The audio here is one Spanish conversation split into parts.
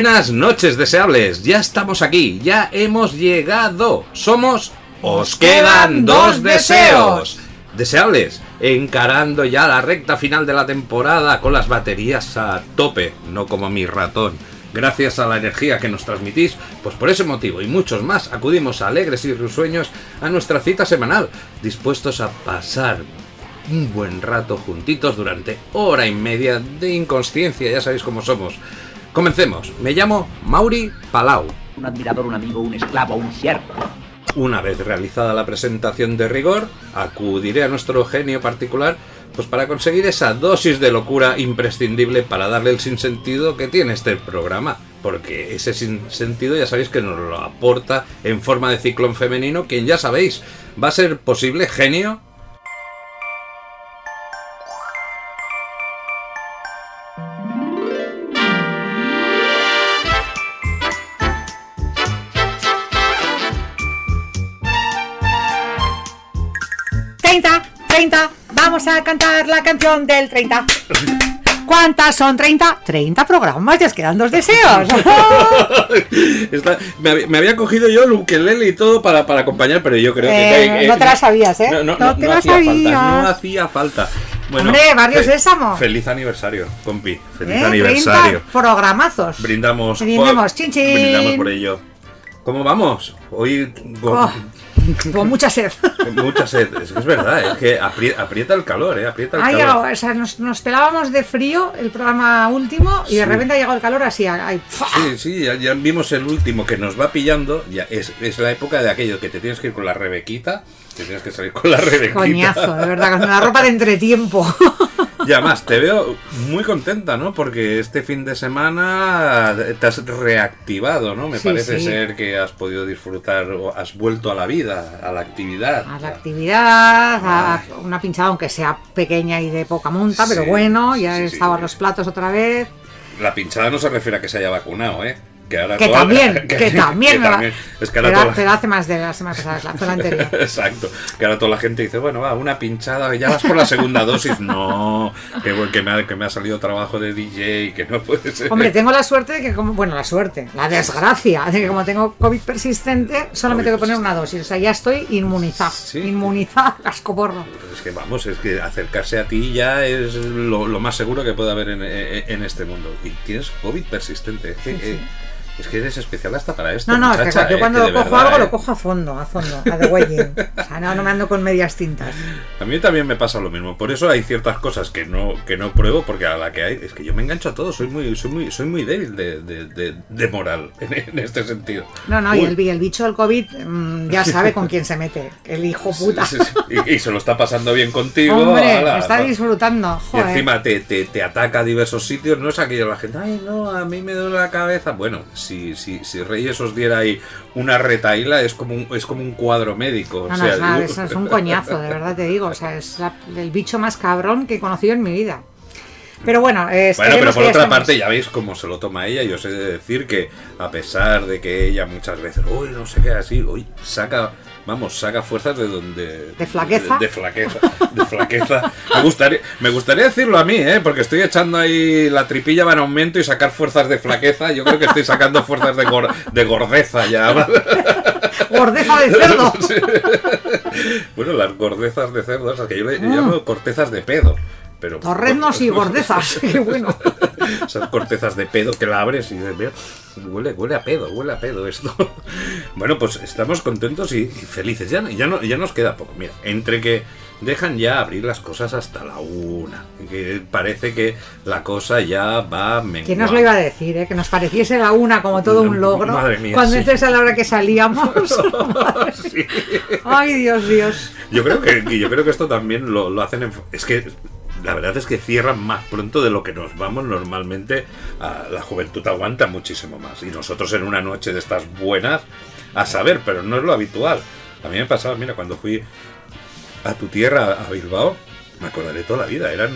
Buenas noches, deseables. Ya estamos aquí, ya hemos llegado. Somos Os quedan dos deseos. Deseables, encarando ya la recta final de la temporada con las baterías a tope, no como mi ratón. Gracias a la energía que nos transmitís, pues por ese motivo y muchos más acudimos alegres y risueños a nuestra cita semanal, dispuestos a pasar un buen rato juntitos durante hora y media de inconsciencia, ya sabéis cómo somos. Comencemos. Me llamo Mauri Palau. un admirador, un amigo, un esclavo, un siervo. Una vez realizada la presentación de rigor, acudiré a nuestro genio particular pues para conseguir esa dosis de locura imprescindible para darle el sinsentido que tiene este programa. Porque ese sinsentido ya sabéis que nos lo aporta en forma de ciclón femenino, quien ya sabéis, va a ser posible genio Vamos a cantar la canción del 30. ¿Cuántas son 30? 30 programas, ya os quedan dos deseos. Está- me, había, me había cogido yo el ukelele y todo para, para acompañar, pero yo creo Eh, que... que- no te la sabías, ¿eh? No, no, No te no la hacía falta, sabías. no hacía falta. Bueno, Hombre, Barrio Sésamo. Feliz aniversario, compi. Feliz ¿Eh? aniversario. 30 programazos. Brindamos, Brindemos, chin, chin. brindamos por ello. ¿Cómo vamos? Hoy Oh, con mucha sed. con mucha sed. Es es verdad, es que apri- aprieta el calor, ¿eh? Aprieta el calor. llegado, o sea, nos, nos pelábamos de frío el programa último y de repente ha llegado el calor así. ¡fua! Sí, sí, ya, ya vimos el último que nos va pillando. Ya es, es la época de aquello que te tienes que ir con la rebequita. Te tienes que salir con la rebequita. Coñazo, de verdad, con la ropa de entretiempo. Y además te veo muy contenta, ¿no? Porque este fin de semana te has reactivado, ¿no? Me Sí, parece sí. ser que has podido disfrutar o has vuelto a la vida, a la actividad. A la actividad, a una pinchada aunque sea pequeña y de poca monta, pero bueno, ya a los platos otra vez. La pinchada no se refiere a que se haya vacunado, ¿eh? Que, ahora Que toda- también, que también me va- Es que ahora Pero, toda la- pero hace más de la semana pasada, la fue la anterior. Exacto. Que ahora toda la gente dice, bueno, va, una pinchada, ya vas por la segunda dosis. No, que, que, me ha, que me ha salido trabajo de DJ, que no puede ser. Hombre, tengo la suerte de que, como, bueno, la suerte, la desgracia, de que como tengo COVID persistente, solo me COVID tengo que poner una dosis. O sea, ya estoy inmunizada. Sí. Inmunizada, cascoporro. Es que vamos, es que acercarse a ti ya es lo, lo más seguro que puede haber en, en- en este mundo. Y tienes COVID persistente. Es que, Sí, sí. eh, es que eres especial hasta para esto. No, no, es que muchacha, yo eh, cuando de cojo verdad, algo eh. lo cojo a fondo, a fondo, a de huelling. O sea, no, no me ando con medias tintas. A mí también me pasa lo mismo. Por eso hay ciertas cosas que no, que no pruebo, porque a la que hay, es que yo me engancho a todo. Soy muy, soy muy, soy muy débil de, de- de- de moral en, en este sentido. No, no, y Uy. el, y el bicho del COVID mm, ya sabe con quién se mete. El hijo puta. Sí, sí, sí. Y, y se lo está pasando bien contigo. Hombre, ala, está disfrutando. Y encima te, te, te ataca a diversos sitios, no es aquello la gente, ay no, a mí me duele la cabeza. Bueno, si, si, si Reyes os diera ahí una retaíla, es como un, es como un cuadro médico. o No, no, sea, digo- es- es un coñazo, de verdad te digo. O sea, es la- el bicho más cabrón que he conocido en mi vida. Pero bueno, eh, Bueno, pero por otra parte ya veis cómo se lo toma ella. Yo sé de decir que a pesar de que ella muchas veces, uy, no sé qué, así, uy, saca vamos, saca fuerzas de donde... ¿De flaqueza? De, de flaqueza, de flaqueza. Me gustaría, me gustaría decirlo a mí, ¿eh? Porque estoy echando ahí la tripilla va en aumento y sacar fuerzas de flaqueza. Yo creo que estoy sacando fuerzas de, gor- de gordeza ya. Gordeza de cerdo. Sí. Bueno, las gordezas de cerdo, esas que yo le Mm. llamo cortezas de pedo. Pero, Torreznos y gordezas. Qué bueno. Esas cortezas de pedo que la abres y dices, "Mira, huele, huele a pedo, huele a pedo esto. Bueno, pues estamos contentos y, felices. Ya, ya, no, ya nos queda poco. Mira, entre que dejan ya abrir las cosas hasta la una, que parece que la cosa ya va menguando. ¿Quién nos lo iba a decir, eh? Que nos pareciese la una como todo un logro. Madre mía, Cuando sí. entonces a la hora que salíamos. Sí. Ay, Dios, Dios. Yo creo que, que yo creo que esto también lo, lo hacen en, es que la verdad es que cierran más pronto de lo que nos vamos normalmente a, la juventud aguanta muchísimo más. Y nosotros en una noche de estas buenas a saber pero no es lo habitual. A mí me pasaba mira cuando fui a tu tierra a Bilbao me acordaré toda la vida. Eran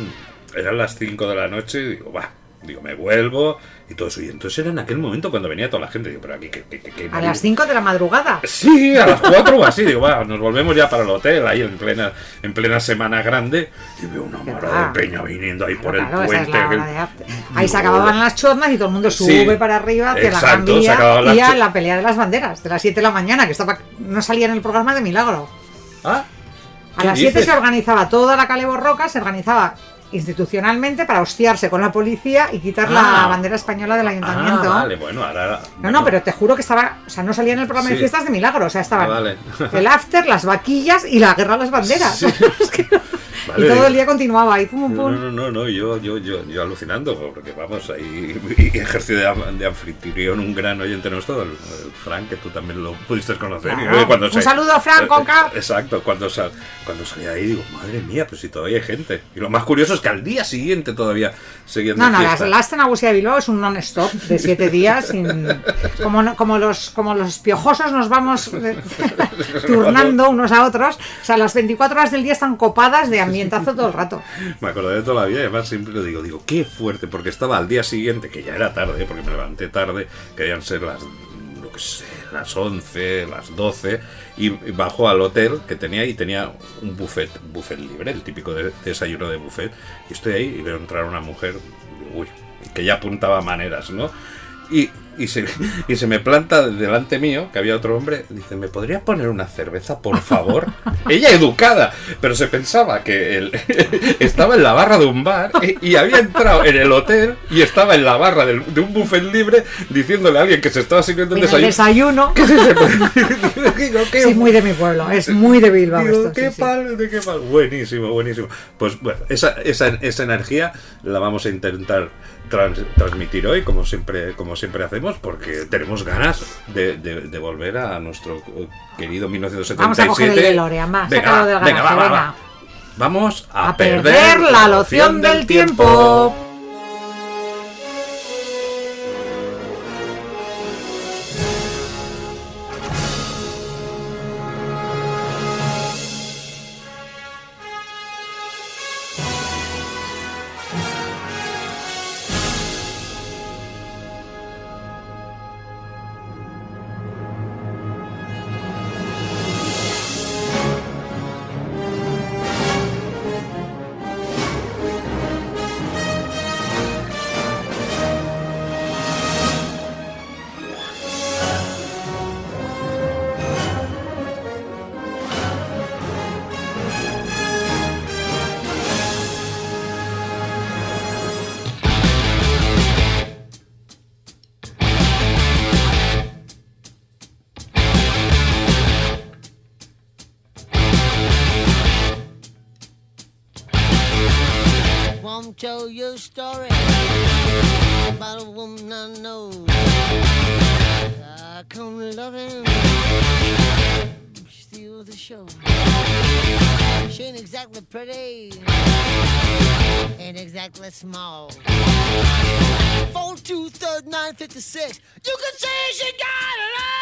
eran las 5 de la noche y digo va digo me vuelvo y todo eso y entonces era en aquel momento cuando venía toda la gente digo pero aquí que- que- que A las 5 de la madrugada. Sí, a las 4 o así, digo, va, nos volvemos ya para el hotel, ahí en plena, en plena semana grande, y veo una mara de peña viniendo ahí por el puente. la aquel-. Ahí se acababan las chornas y todo el mundo Sí, sube para arriba hacia la exacto, Gran acababan las y a la pelea de las banderas de las 7 de la mañana, que estaba no salía en el programa de Milagro. Ah, A ¿qué las 7 dices? se organizaba toda la Cale Borroca, se organizaba institucionalmente para hostiarse con la policía y quitar la Ah. bandera española del ayuntamiento. Ah, vale, bueno, ahora... No, no, pero te juro que estaba, o sea, no salía en el programa Sí. de fiestas de Milagro, o sea, estaban Ah, vale. el after, las vaquillas y la guerra a las banderas. Sí. Vale. y todo el día continuaba ahí, pum, No, pum. no, no, no, yo, yo, yo, yo alucinando, porque vamos, ahí ejerció de, de anfitrión un gran oyente nuestro, el, el Frank, que tú también lo pudiste conocer. Claro. y cuando Un saludo, Frank, eh, Conca. Exacto, cuando, sal, cuando salí ahí digo, madre mía, pues si todavía hay gente. Y lo más curioso es que al día siguiente todavía seguían No, no, la, fiesta. la Aston Agusia de Bilbao es un non-stop de siete días. sin- como, no- como, los, como los piojosos nos vamos eh, turnando unos a otros. O sea, las 24 horas del día están copadas de ambientazo todo el rato. Me acordaré de toda la vida y además siempre lo digo, digo, qué fuerte, porque estaba al día siguiente, que ya era tarde, porque me levanté tarde, querían ser las, que sé, las 11, las 12, y bajo al hotel que tenía y tenía un buffet, buffet libre, el típico de- desayuno de buffet, y estoy ahí y veo entrar una mujer, uy, que ya apuntaba maneras, ¿no? Y, y, se, y se me planta delante mío, que había otro hombre, dice, ¿me podría poner una cerveza, por favor? Ella educada, pero se pensaba que él estaba en la barra de un bar y, y había entrado en el hotel y estaba en la barra del- de un buffet libre diciéndole a alguien que se estaba sirviendo el desayuno. desayuno. ¿Qué es muy de mi pueblo. Es muy de Bilbao Digo, esto. qué sí, sí. pal, de qué pal. Buenísimo, buenísimo. Pues bueno, esa, esa, esa energía la vamos a intentar trans- transmitir hoy, como siempre, como siempre hacemos, porque tenemos ganas de, de- de volver a nuestro eh, querido 1977. Vamos a coger el DeLorean, va, Venga, sácalo del venga, garaje, va, va, venga. va. Vamos a, A perder la loción del tiempo. Tell your story about a woman I know. I come loving, steal the show. She ain't exactly pretty, ain't exactly small. Four. You can say she got it all.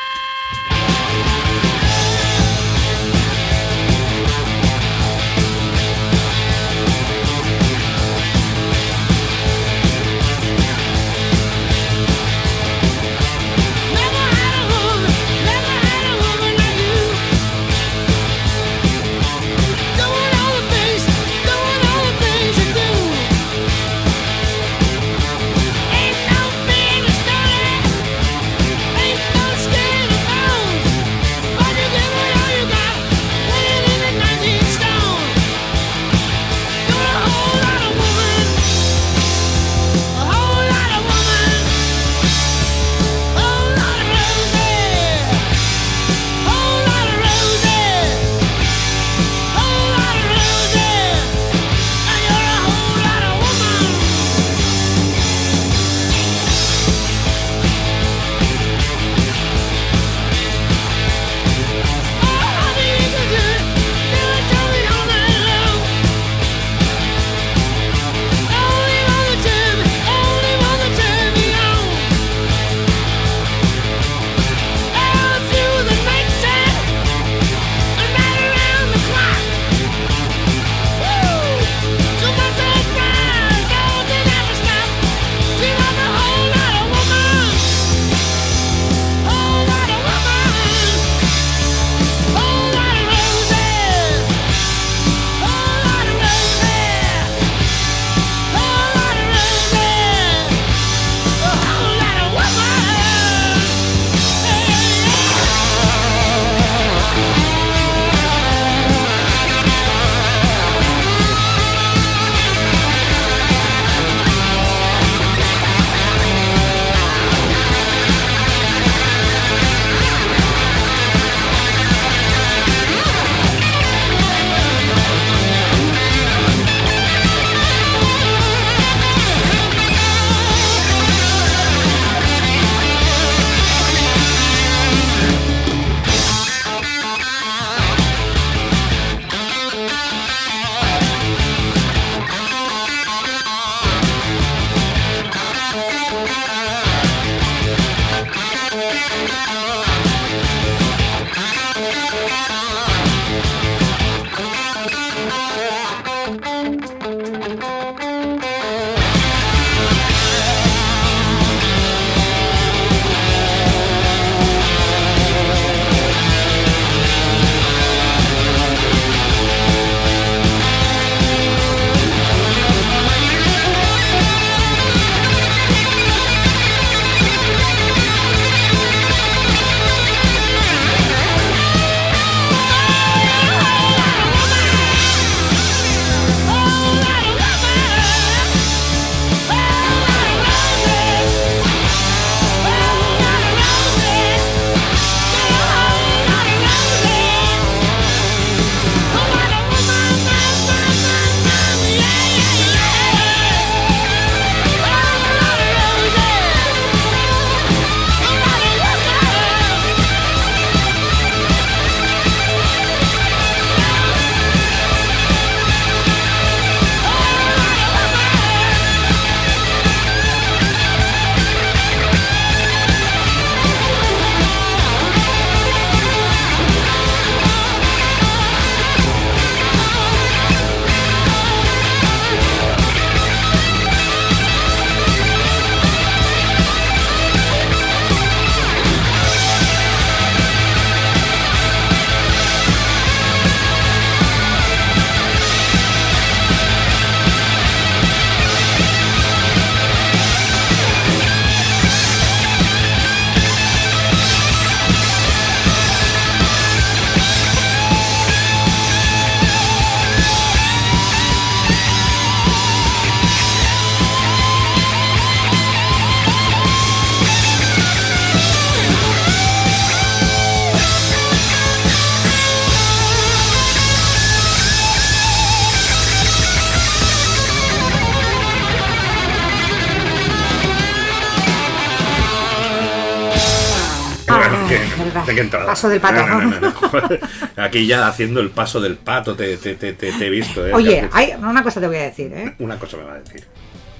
Paso del pato, No. Aquí ya haciendo el paso del pato te, te, te, te- te he visto. ¿eh? Oye, hay, una cosa te voy a decir, ¿eh? Una cosa me va a decir.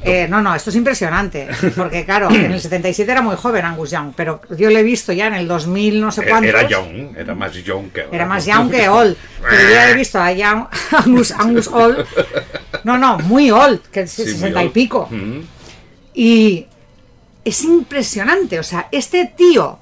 Eh, no, no, esto es impresionante. Porque, claro, en el 77 era muy joven Angus Young, pero yo lo he visto ya en el 2000, no sé Eh, cuántos. Era young, era más young que ahora. Era más young que old. Pero yo ya he visto a Young- Angus, Angus old. No, no, muy old, que es Sí, muy 60 y old. pico. Mm. Y es impresionante. O sea, este tío,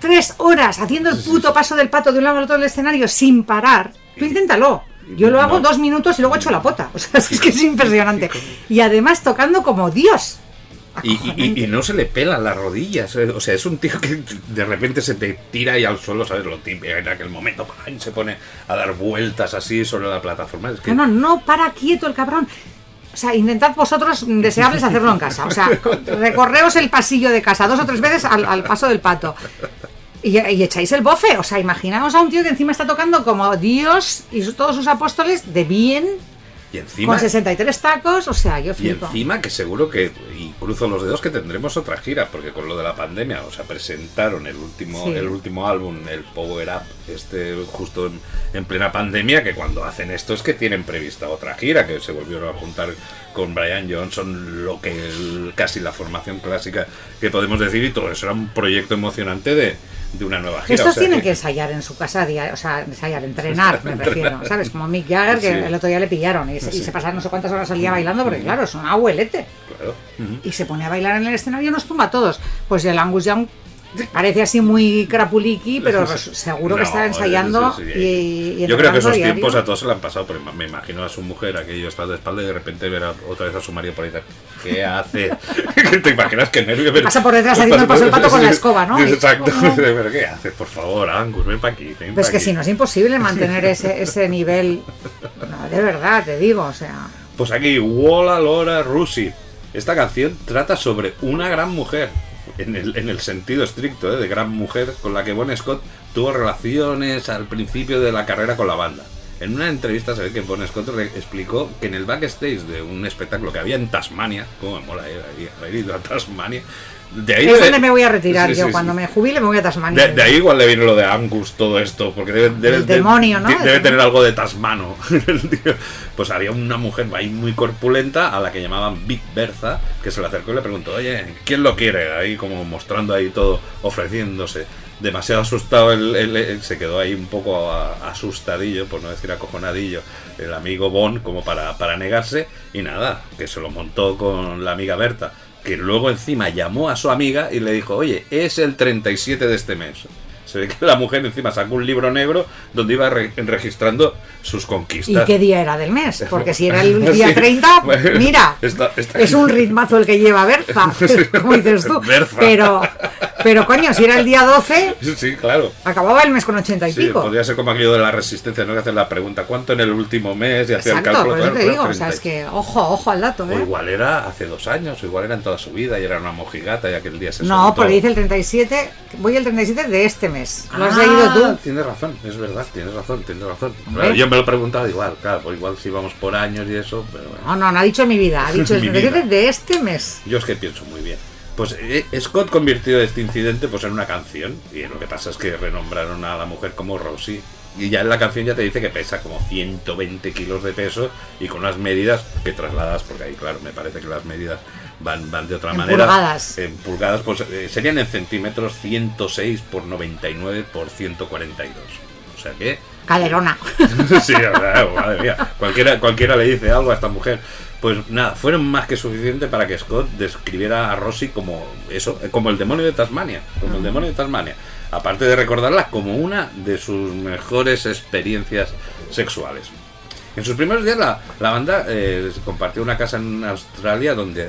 tres horas haciendo el puto paso del pato de un lado al otro del escenario sin parar. Tú inténtalo. Yo lo hago No. dos minutos y luego echo la pota. O sea, es que es impresionante. Y además tocando como Dios. Y, y- y- no se le pelan las rodillas. eh, O sea, es un tío que de repente se te tira y al suelo, ¿sabes? Lo típico en aquel momento ¡pam! se pone a dar vueltas así sobre la plataforma. Es que No, no, no para quieto el cabrón. O sea, intentad vosotros deseables hacerlo en casa. O sea, recorreos el pasillo de casa dos o tres veces al, al paso del pato. Y, y echáis el bofe. O sea, imaginaos a un tío que encima está tocando como Dios y su- todos sus apóstoles de bien, y encima, con 63 tacos. O sea, yo y flipo. encima que seguro que, y cruzo los dedos, que tendremos otra gira, porque con lo de la pandemia, o sea, presentaron el último, Sí. el último álbum, el Power Up, este justo en, en plena pandemia, que cuando hacen esto es que tienen prevista otra gira, que se volvieron a juntar con Brian Johnson, lo que el- casi la formación clásica que podemos decir, y todo eso era un proyecto emocionante de, de una nueva gira. Estos o sea tienen que ensayar en su casa, o sea, ensayar, entrenar, me refiero, ¿sabes? Como Mick Jagger, que Sí. el otro día le pillaron y, se- y Sí. se pasaron no sé cuántas horas al día bailando, porque claro, es un abuelete. Claro. Y se pone a bailar en el escenario y nos tumba a todos. Pues el Angus Young parece así muy crapuliki, pero seguro que No, está ensayando sí, sí, sí. y, y Yo creo que esos tiempos a todos se le han pasado, pero me imagino a su mujer, aquello está de espalda y de repente ver a- otra vez a su marido por ahí. ¿Qué hace? ¿Te imaginas que nervio? Pero- Pasa por detrás haciendo el paso del pato con la escoba, ¿no? Exacto. ¿Pero qué hace? Por favor, Angus, ven para aquí. ven Pero pa' es que si no es imposible mantener ese, ese nivel. No, de verdad, te digo, o sea. Pues aquí, Walla Lora Rusi. Esta canción trata sobre una gran mujer, en el, en el sentido estricto ¿eh? de gran mujer, con la que Bon Scott tuvo relaciones al principio de la carrera con la banda. En una entrevista ve que Bon Scott explicó que en el backstage de un espectáculo que había en Tasmania, como me mola eh, haber ido a Tasmania, de ahí Es donde me voy a retirar Sí, yo. sí, Cuando me jubile me voy a Tasmania. De, de ahí igual le viene lo de Angus, todo esto, porque debe, debe- El de- demonio, ¿no? debe tener algo de tasmano. Pues había una mujer ahí muy corpulenta a la que llamaban Big Bertha, que se le acercó y le preguntó, oye, ¿quién lo quiere? Ahí como mostrando ahí todo, ofreciéndose. Demasiado asustado, el- se quedó ahí un poco asustadillo, por no decir acojonadillo, el amigo Bon, como para, para negarse, y nada, que se lo montó con la amiga Berta, que luego encima llamó a su amiga y le dijo, oye, es el 37 de este mes. Se ve que la mujer encima sacó un libro negro donde iba re- registrando sus ¿Y conquistas. qué día era del mes? Porque si era el día Sí. 30, Bueno, mira, está- está- es un ritmazo el que lleva Berza, como dices tú. Berza. Pero, pero coño, si era el día 12, Sí, claro. acababa el mes con 80 y Sí, pico. podría ser como aquello de la resistencia, ¿no? Que hacen la pregunta, ¿cuánto en el último mes? Y hacía el Exacto, cálculo. por eso claro, te digo, claro, o sea, es 30. que ojo, ojo al dato, O ¿eh? igual era hace dos años, o igual era en toda su vida y era una mojigata y aquel día se No, porque dice el 37, voy el 37 de este mes. ¿Lo has Ah, leído tú? Tienes razón, es verdad, tienes razón, tienes razón. Claro, yo me lo he preguntado igual, claro, pues igual si vamos por años y eso, pero bueno. No, no, no ha dicho mi vida, ha dicho el Mi 37 vida. de este mes. Yo es que pienso muy bien. Pues eh, Scott convirtió este incidente pues en una canción y lo que pasa es que renombraron a la mujer como Rosie y ya en la canción ya te dice que pesa como 120 kilos de peso y con unas medidas que trasladas porque ahí claro me parece que las medidas van, van de otra En manera pulgadas. en pulgadas pues eh, serían en centímetros 106 por 99 por 142 o sea que Caderona. sí, o sea, madre mía. Cualquiera, cualquiera le dice algo a esta mujer. Pues nada, fueron más que suficiente para que Scott describiera a Rosie como eso, como el demonio de Tasmania, como el demonio de Tasmania. Aparte de recordarla como una de sus mejores experiencias sexuales. En sus primeros días la, la banda eh, compartió una casa en Australia donde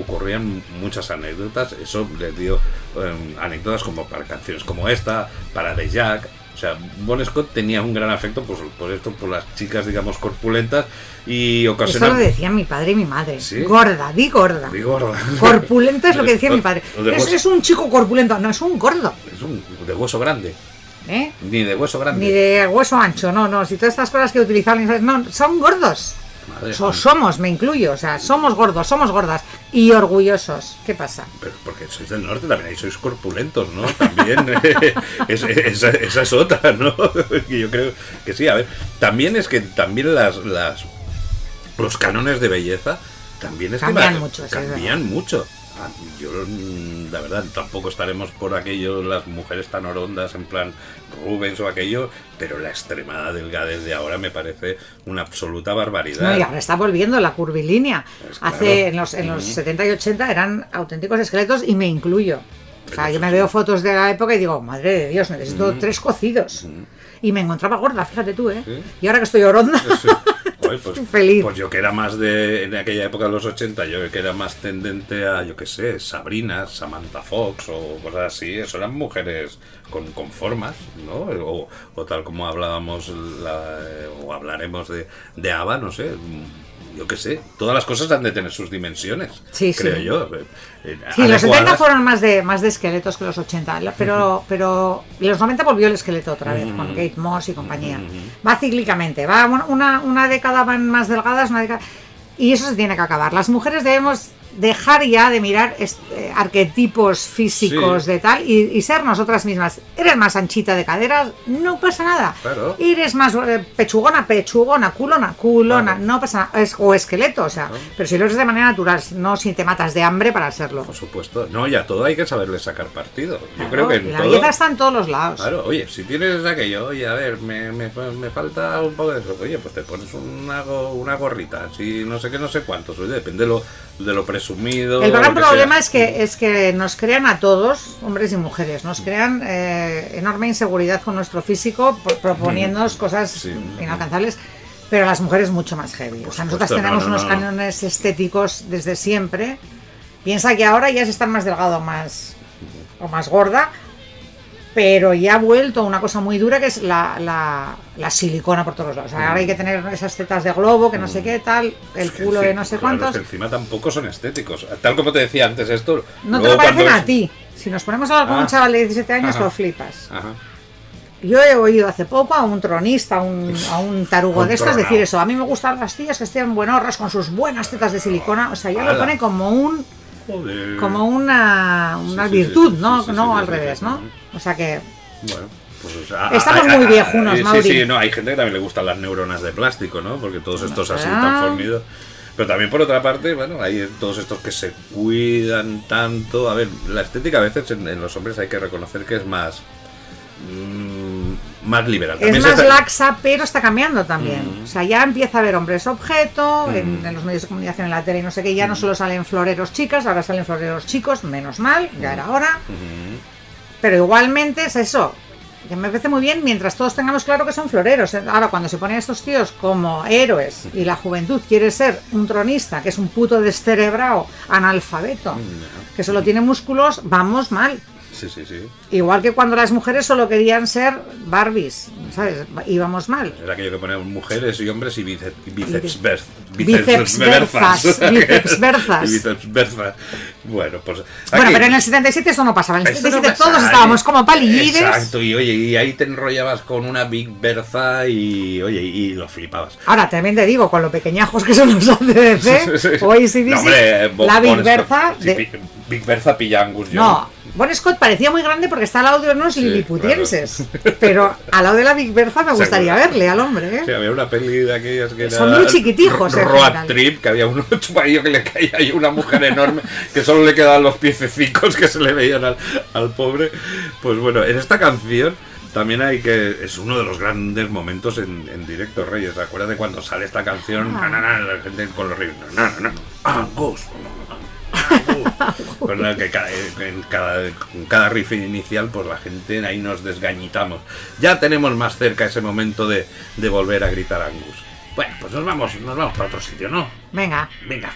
ocurrían muchas anécdotas. Eso les dio eh, anécdotas como para canciones como esta, para The Jack. O sea, Bon Scott tenía un gran afecto pues, por esto, por las chicas, digamos, corpulentas y Esto lo ocasionalmente... decían mi padre y mi madre. ¿Sí? Gorda, di gorda. Di gorda. Corpulento es lo que decía mi padre. Es, es un chico corpulento, no, es un gordo. Es un de hueso grande. ¿Eh? Ni de hueso grande. Ni de hueso ancho, no, no. Si todas estas cosas que utilizaban, no, son gordos. Madre So- somos, me incluyo, o sea, somos gordos, somos gordas y orgullosos. ¿Qué pasa? Pero porque sois del norte también, ahí sois corpulentos, ¿no? También, es- esa, esa es otra, ¿no? Yo creo que sí, a ver, también es que también las, las los cánones de belleza también es que Cambian mucho, sí, cambian mucho. Ah, Yo, mm, la verdad, tampoco estaremos por aquello, las mujeres tan orondas, en plan Rubens o aquello, pero la extremada delgadez de ahora me parece una absoluta barbaridad. No, y ahora está volviendo la curvilínea. Pues Hace en los, en los Ujú. 70 y 80 eran auténticos esqueletos y me incluyo. O sea, Pero yo me veo fotos de la época y digo, madre de Dios, necesito tres cocidos. Y me encontraba gorda, fíjate tú, ¿eh? Sí. Y ahora que estoy oronda, Sí. Pues, feliz. pues yo que era más de, en aquella época de los 80, yo que era más tendente a, yo qué sé, Sabrina, Samantha Fox o cosas así, eso eran mujeres con, con formas, ¿no? O, o tal como hablábamos, la- o hablaremos de, de Ava, no sé, yo qué sé, todas las cosas han de tener sus dimensiones, Sí, creo sí. yo. eh, Sí, los 70 adecuadas. fueron más de, más de esqueletos que los 80, la- pero, pero en los 90 volvió el esqueleto otra vez, con Kate Moss y compañía. Va cíclicamente, va una, una década van más delgadas, una década... Y eso se tiene que acabar. Las mujeres debemos dejar ya de mirar eh, arquetipos físicos Sí. de tal y, y ser nosotras mismas. Eres más anchita de caderas, no pasa nada. Claro. Eres más eh, pechugona, pechugona, culona, culona, Claro. no pasa nada. Es- o esqueleto, o sea, pero si lo eres de manera natural, no si te matas de hambre para serlo. Por supuesto, no, ya todo hay que saberle sacar partido. Yo creo que en la todo... belleza está en todos los lados. Claro, oye, si tienes aquello, oye, a ver, me, me, me falta un poco de eso, oye, pues te pones una, una gorrita, si no sé qué, no sé cuántos, oye, depende de lo, de lo presumido. El gran problema sea. es que es que nos crean a todos, hombres y mujeres, nos crean eh, enorme inseguridad con nuestro físico proponiéndonos cosas Sí. inalcanzables. Pero las mujeres mucho más heavy. O sea, nosotras no, tenemos no, unos no. cánones estéticos desde siempre. Piensa que ahora ya es estar más delgado o más, o más gorda, pero ya ha vuelto una cosa muy dura que es la, la, la silicona por todos lados. O sea, ahora hay que tener esas tetas de globo, que no sé qué, tal, el Es culo de no sé claro, es cuántos. que encima tampoco son estéticos. Tal como te decía antes esto. No te lo parecen a es- ti. Si nos ponemos a hablar con Ah. un chaval de 17 años, Ajá. lo flipas. Ajá. Yo he oído hace poco a un tronista, a un, a un tarugo Un de estos decir eso. A mí me gustan las tías que estén buenorras con sus buenas tetas de silicona. O sea, ya lo pone como un Joder. como una, una Sí, virtud, sí, ¿no? sí, no al revés, ¿no? O sea que Bueno, pues o sea, Estamos muy viejunos, ah, Mauri. Sí, sí, no, hay gente que también le gustan las neuronas de plástico, ¿no? Porque todos estos así Ah. tan fornidos. Pero también por otra parte, bueno, hay todos estos que se cuidan tanto. A ver, la estética a veces en, en los hombres hay que reconocer que es más mm, más liberal. Es También se más está- laxa, pero está cambiando también. O sea, ya empieza a haber hombres objeto en, en los medios de comunicación, en la tele y no sé qué. Ya no solo salen floreros chicas, ahora salen floreros chicos, menos mal, ya era hora. Pero igualmente es eso. Que me parece muy bien mientras todos tengamos claro que son floreros. Ahora, cuando se ponen estos tíos como héroes y la juventud quiere ser un tronista, que es un puto descerebrado, analfabeto, que solo tiene músculos, vamos mal. Sí, sí, sí. Igual que cuando las mujeres solo querían ser Barbies, ¿sabes? Íbamos mal. Era aquello que ponían mujeres y hombres y bíceps, bíceps, bíceps berzas, bíceps berzas. Bíceps berzas. Bueno, pues. Bueno, pero en el 77 eso no pasaba. En el Esto no 77 pasa, todos ¿eh? estábamos como palillides. Exacto, y oye, y ahí te enrollabas con una Big Berza y oye, y lo flipabas. Ahora, también te digo, con lo pequeños que son los ACDC, No, hombre, Bo- la Big sí, de- Big- Big Bertha pilla Angus Young. No, Bon Scott parecía muy grande porque está al lado de unos Sí, liliputienses. Pero al lado de la Big Bertha me gustaría Seguro. verle al hombre, ¿eh? Sí, había una peli de aquellas que era. Son muy chiquitijos, Road. Trip, que había un chupaillo que le caía ahí una mujer enorme, que solo le quedaban los piececicos que se le veían al, al pobre. Pues bueno, en esta canción. También hay que. Es uno de los grandes momentos en, en directo, Reyes. ¿Acuerdas de cuando sale esta canción? Ah. Na, na, na, la gente con los ríos. Con la que cada, en cada, en cada riff inicial, pues la gente ahí nos desgañitamos. Ya tenemos más cerca ese momento de, de volver a gritar Angus. Bueno, pues nos vamos, nos vamos para otro sitio, ¿no? Venga. Venga.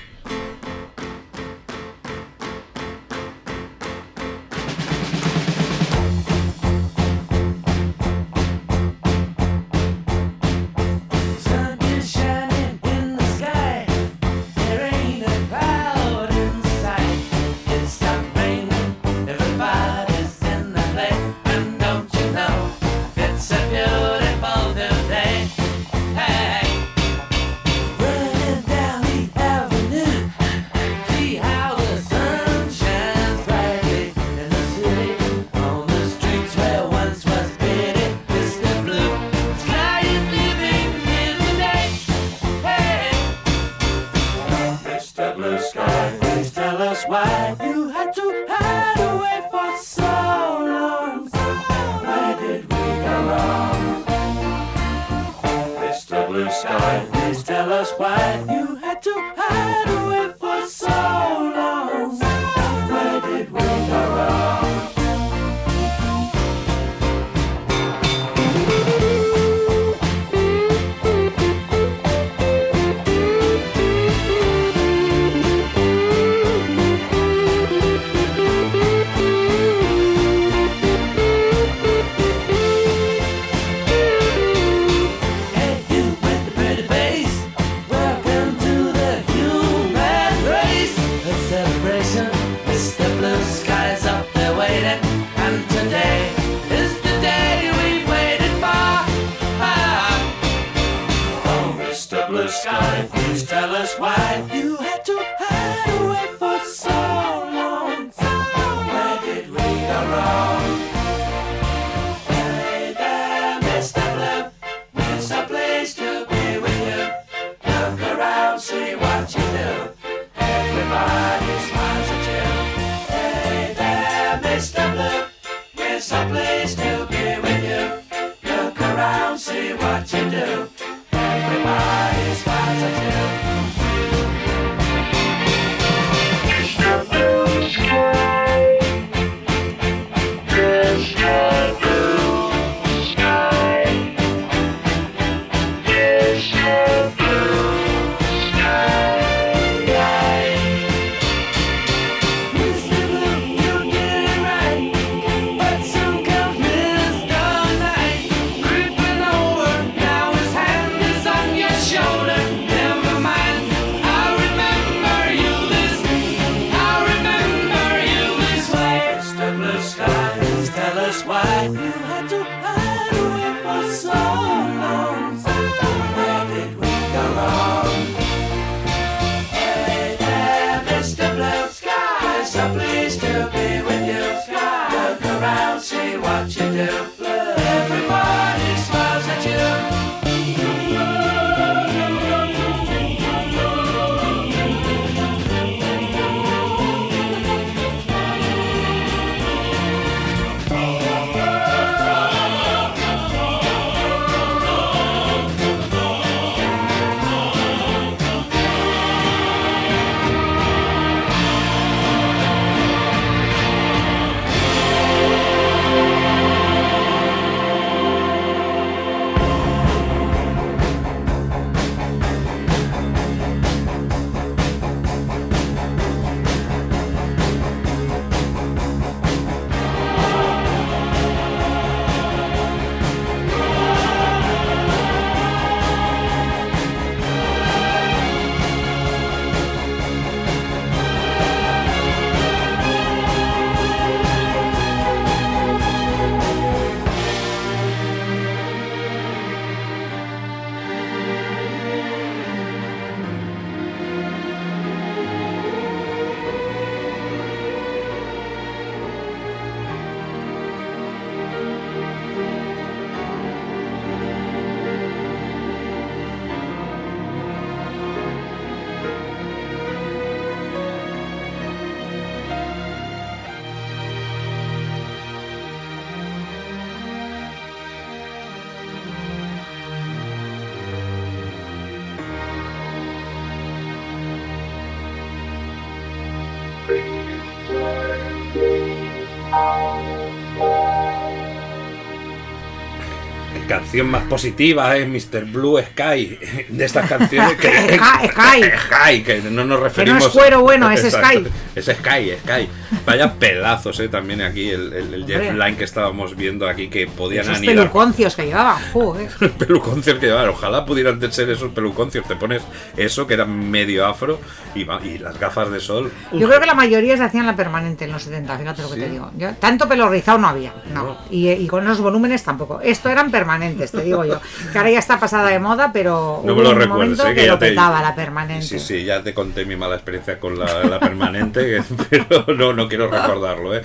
Canción más positiva es Mr. Blue Sky de estas canciones que Sky, Sky. Sky, que no nos referimos cuero bueno, es. Sky. es Sky Sky vaya pedazos eh, también aquí el, el, el Jeff. Lynne que estábamos viendo aquí que podían Esos anidar peluconcios que llevaban, joder. peluconcios que llevaban ojalá pudieran ser esos peluconcios te pones eso que era medio afro y, y las gafas de sol Yo creo que la mayoría se hacían la permanente en los 70, fíjate lo que Sí. te digo. Yo- tanto pelo rizado no había, no. No. Y, y con esos volúmenes tampoco. Esto eran permanentes, te digo yo. Que ahora ya está pasada de moda, pero No hubo me lo un recuerdes, momento eh, que, que ya lo te- petaba la permanente. Sí, sí, ya te conté mi mala experiencia con la, la permanente, pero no, no quiero recordarlo, ¿eh?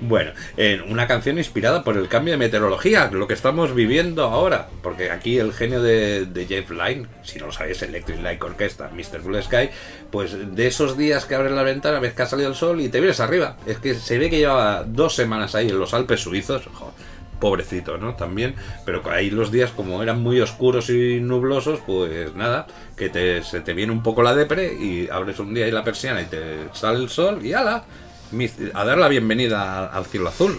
Bueno, en una canción inspirada por el cambio de meteorología, lo que estamos viviendo ahora, porque aquí el genio de, Jeff Lynne, si no lo sabéis, Electric Light Orchestra, Mr. Blue Sky, pues de esos días que abres la ventana, ves que ha salido el sol y te vienes arriba. Es que se ve que llevaba dos semanas ahí en los Alpes suizos, pobrecito, ¿no? También, pero ahí los días como eran muy oscuros y nublosos, pues nada, que te, se te viene un poco la depre y abres un día ahí la persiana y te sale el sol y ala, a dar la bienvenida al cielo azul.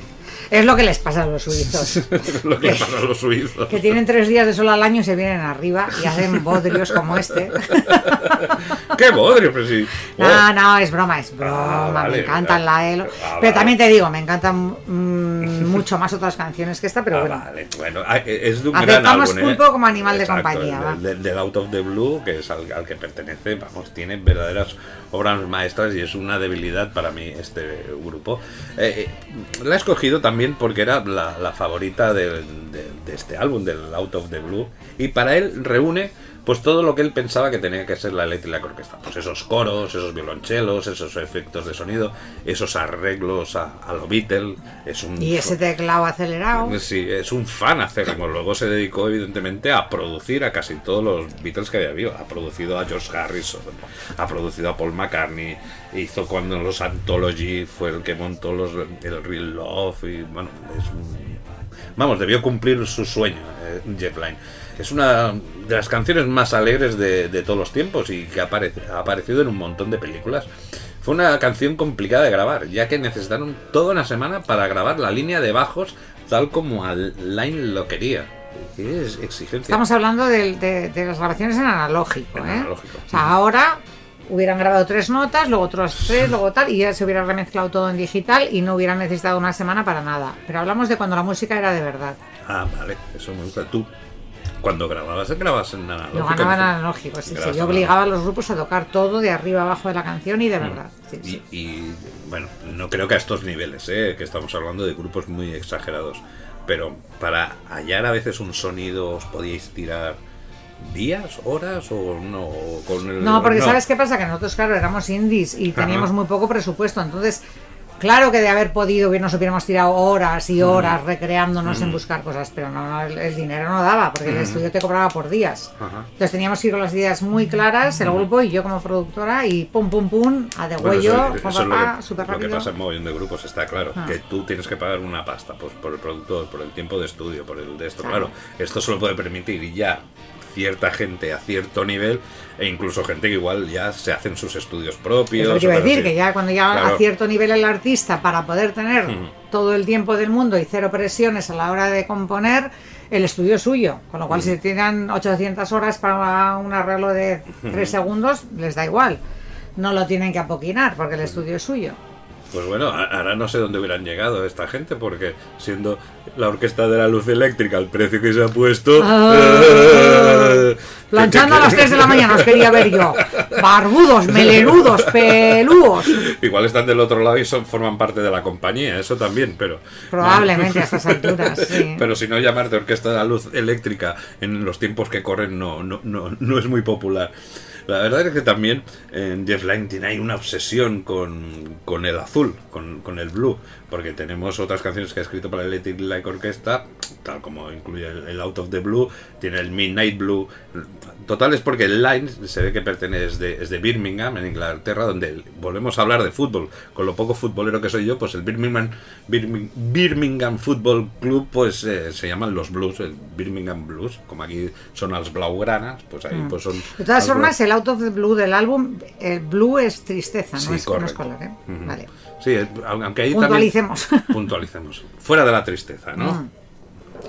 Es lo que les pasa a los suizos. Lo que pasa a los suizos. que tienen tres días de sol al año y se vienen arriba y hacen bodrios como este. ¡Qué bodrio! Pero sí. No, no, es broma, es broma. Ah, vale, me encantan ah, la ELO. ah, Pero también te digo, me encantan mm, mucho más otras canciones que esta, pero Ah, bueno. vale, bueno, ah, es de un gran ¿eh? Pulpo como animal de compañía, el va. de- Del Out of the Blue, que es al, al que pertenece, vamos, tiene verdaderas obras maestras y es una debilidad para mí este grupo. Eh, eh, la he escogido también porque era la, favorita de, de- de este álbum, del Out of the Blue, y para él reúne pues todo lo que él pensaba que tenía que ser la eléctrica orquesta. Pues esos coros, esos violonchelos, esos efectos de sonido, esos arreglos a, a lo Beatle. Es un Y ese teclado acelerado. Sí, es un fan acérrimo. Luego se dedicó, evidentemente, a producir a casi todos los Beatles que había habido. Ha producido a George Harrison, ha producido a Paul McCartney, hizo cuando los Anthology, fue el que montó los, el Real Love. Y bueno, es un- Vamos, debió cumplir su sueño, eh, Jeff Es una de las canciones más alegres de, de todos los tiempos y que apare- ha aparecido en un montón de películas. Fue una canción complicada de grabar, ya que necesitaron toda una semana para grabar la línea de bajos tal como Al- Line lo quería. ¿Qué es exigencia? Estamos hablando de, de las grabaciones en analógico, En ¿eh? analógico. O sea, ahora hubieran grabado tres notas, luego otras tres, luego tal, y ya se hubiera remezclado todo en digital y no hubieran necesitado una semana para nada. Pero hablamos de cuando la música era de verdad. Ah, vale, eso me gusta. Tú, cuando grababas, grababas en analógico. Lo ganaba en analógico, sí, sí. Yo obligaba a los grupos a tocar todo de arriba abajo de la canción y de verdad. Sí, Y, sí. y, bueno, no creo que a estos niveles, ¿eh? que estamos hablando de grupos muy exagerados, pero para hallar a veces un sonido os podíais tirar días, horas o no con el No, porque ¿sabes qué pasa? Que nosotros, claro, éramos indies y teníamos muy poco presupuesto. Entonces, claro que de haber podido, nos hubiéramos tirado horas y horas recreándonos en buscar cosas, pero no, no, el, el dinero no daba, porque el estudio te cobraba por días. Ajá. Entonces teníamos que ir con las ideas muy claras, el grupo y yo como productora, y pum, pum, pum, a de Bueno, huello, eso es pa, lo que, súper que rápido. pasa en mogollón de grupos, está claro. Ah. Que tú tienes que pagar una pasta pues, por el productor, por el tiempo de estudio, por el de esto. Claro. Claro, esto se lo puede permitir y ya cierta gente a cierto nivel e incluso gente que igual ya se hacen sus estudios propios. Es lo que iba a decir, así. que ya cuando ya Claro. a cierto nivel el artista, para poder tener todo el tiempo del mundo y cero presiones a la hora de componer, el estudio es suyo. Con lo cual, si tiran 800 horas para un arreglo de 3 segundos, les da igual. No lo tienen que apoquinar porque el estudio es suyo. Pues bueno, ahora no sé dónde hubieran llegado esta gente, porque siendo la orquesta de la luz eléctrica el precio que se ha puesto. Ah, Planchando a las 3 de la mañana os quería ver yo. Barbudos, melenudos, pelúos. Igual están del otro lado y son, forman parte de la compañía, eso también, pero. Probablemente a estas alturas, sí. Pero si no llamarte orquesta de la luz eléctrica en los tiempos que corren no, no, no, no es muy popular. La verdad es que también eh, Jeff tiene ahí una obsesión con, con el azul, con, con el blue, porque tenemos otras canciones que ha escrito para el Electric Light Orchestra, tal como incluye el, el Out of the Blue, tiene el Midnight Blue. Total es porque el Line se ve que pertenece es de, es de Birmingham, en Inglaterra, donde volvemos a hablar de fútbol. Con lo poco futbolero que soy yo, pues el Birmingham, Birmingham, Birmingham Football Club, pues eh, se llaman los Blues, el Birmingham Blues, como aquí son las blaugranas, pues ahí pues son... De todas formas, el Out of the Blue del álbum, el blue es tristeza, no, Sí, es, no es color, ¿eh? Vale. Sí, eh, aunque ahí Puntualicemos. también... Puntualicemos. Fuera de la tristeza, ¿no? Mm.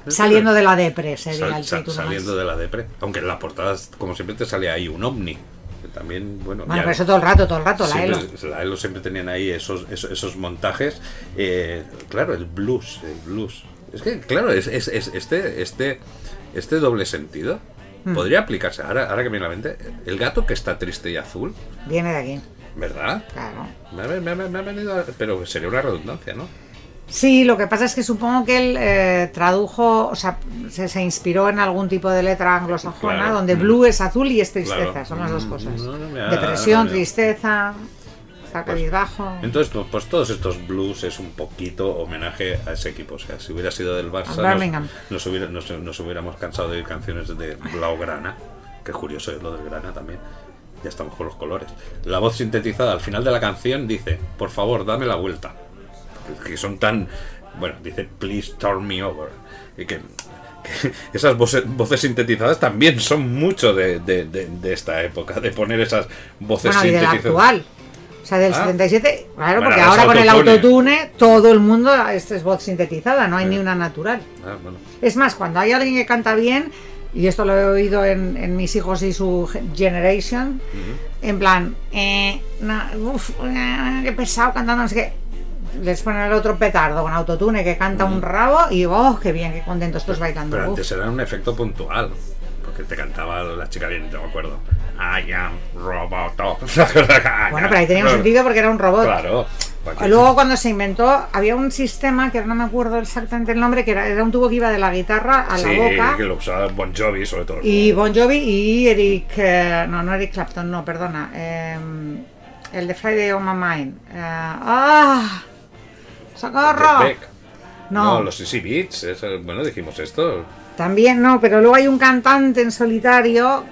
Saliendo de la depre sería Sal- el sal- más. saliendo de la depre. Aunque en la portada, como siempre, te salía ahí un ovni. Que también, bueno. Bueno, pero eso todo el rato, todo el rato, la Elo. la Elo siempre tenían ahí esos, esos, esos montajes. Eh, claro, el blues, el blues. Es que, claro, es, es- es- este, este, este doble sentido Hmm. podría aplicarse. Ahora, ahora que me la mente, el gato que está triste y azul, Viene de aquí, ¿verdad? claro. Me ha, me me ha venido a- pero sería una redundancia, ¿no? Sí, lo que pasa es que supongo que él eh, tradujo, o sea, se, se inspiró en algún tipo de letra anglosajona, Claro. donde Mm. blue es azul y es tristeza, Claro. son las dos Mm, cosas. no, no, ha- Depresión, ha- tristeza, está Pues, bajo. Entonces, pues, pues todos estos blues es un poquito homenaje a ese equipo. O sea, si hubiera sido del Barça, nos, nos hubiera- nos- nos hubiéramos cansado de oír canciones de Blaugrana. Que curioso es lo del grana también. Ya estamos con los colores. La voz sintetizada al final de la canción dice: Por favor, dame la vuelta. Que son tan. Bueno, dice: Please turn me over. Y que. que Esas voces, voces sintetizadas también son mucho de, de- de- de esta época, de poner esas voces Bueno, y del sintetizadas. actual. O sea, del Ah. 77, claro, porque ahora es con el autotune. todo el mundo esto es voz sintetizada, no hay ni una natural. Ah, bueno. Es más, cuando hay alguien que canta bien, y esto lo he oído en, en mis hijos y su ge- generation, en plan, eh, na- uf, eh, qué pesado cantando, no sé qué. Les ponen el otro petardo con autotune que canta un rabo y oh, qué bien, qué contento estos bailando. Pero uf. antes era un efecto puntual. Porque te cantaba la chica bien, te me acuerdo. I am Roboto. Bueno, pero ahí tenía un sentido porque era un robot. Claro. Luego cuando se inventó había un sistema que no me acuerdo exactamente el nombre, que era, era un tubo que iba de la guitarra a la sí, boca. que lo usaba Bon Jovi sobre todo. Y Bon Jovi y Eric, eh, no, no Eric Clapton, no, perdona, eh, el de Friday on My Mind. Eh, ¡Ah! ¡Socorro! No, No, los Easy Beats. eso- bueno, dijimos esto. también no, pero luego hay un cantante en solitario